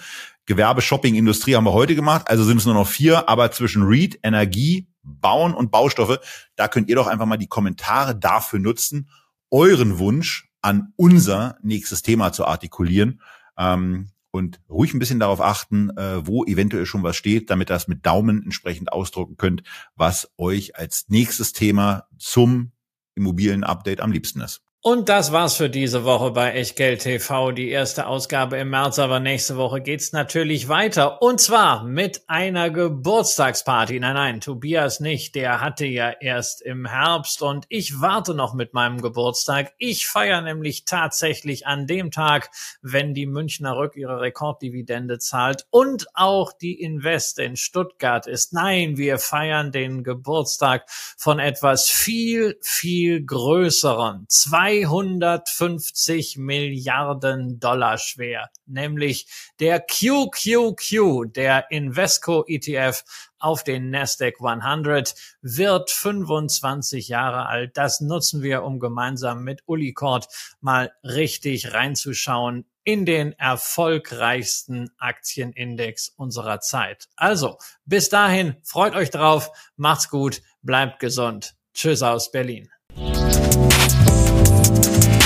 [SPEAKER 1] Gewerbe, Shopping, Industrie haben wir heute gemacht, also sind es nur noch vier, aber zwischen REIT, Energie, Bauen und Baustoffe, da könnt ihr doch einfach mal die Kommentare dafür nutzen, euren Wunsch an unser nächstes Thema zu artikulieren. Ähm, und ruhig ein bisschen darauf achten, äh, wo eventuell schon was steht, damit das mit Daumen entsprechend ausdrucken könnt, was euch als nächstes Thema zum Immobilien-Update am liebsten ist.
[SPEAKER 2] Und das war's für diese Woche bei Echtgeld TV, die erste Ausgabe im März, aber nächste Woche geht's natürlich weiter. Und zwar mit einer Geburtstagsparty. Nein, nein, Tobias nicht, der hatte ja erst im Herbst und ich warte noch mit meinem Geburtstag. Ich feiere nämlich tatsächlich an dem Tag, wenn die Münchner Rück ihre Rekorddividende zahlt und auch die Invest in Stuttgart ist. Nein, wir feiern den Geburtstag von etwas viel, viel größeren. Zwei 250 Milliarden Dollar schwer, nämlich der QQQ, der Invesco ETF auf den Nasdaq 100 wird 25 Jahre alt. Das nutzen wir, um gemeinsam mit Uli Kort mal richtig reinzuschauen in den erfolgreichsten Aktienindex unserer Zeit. Also, bis dahin, freut euch drauf, macht's gut, bleibt gesund. Tschüss aus Berlin. Bye.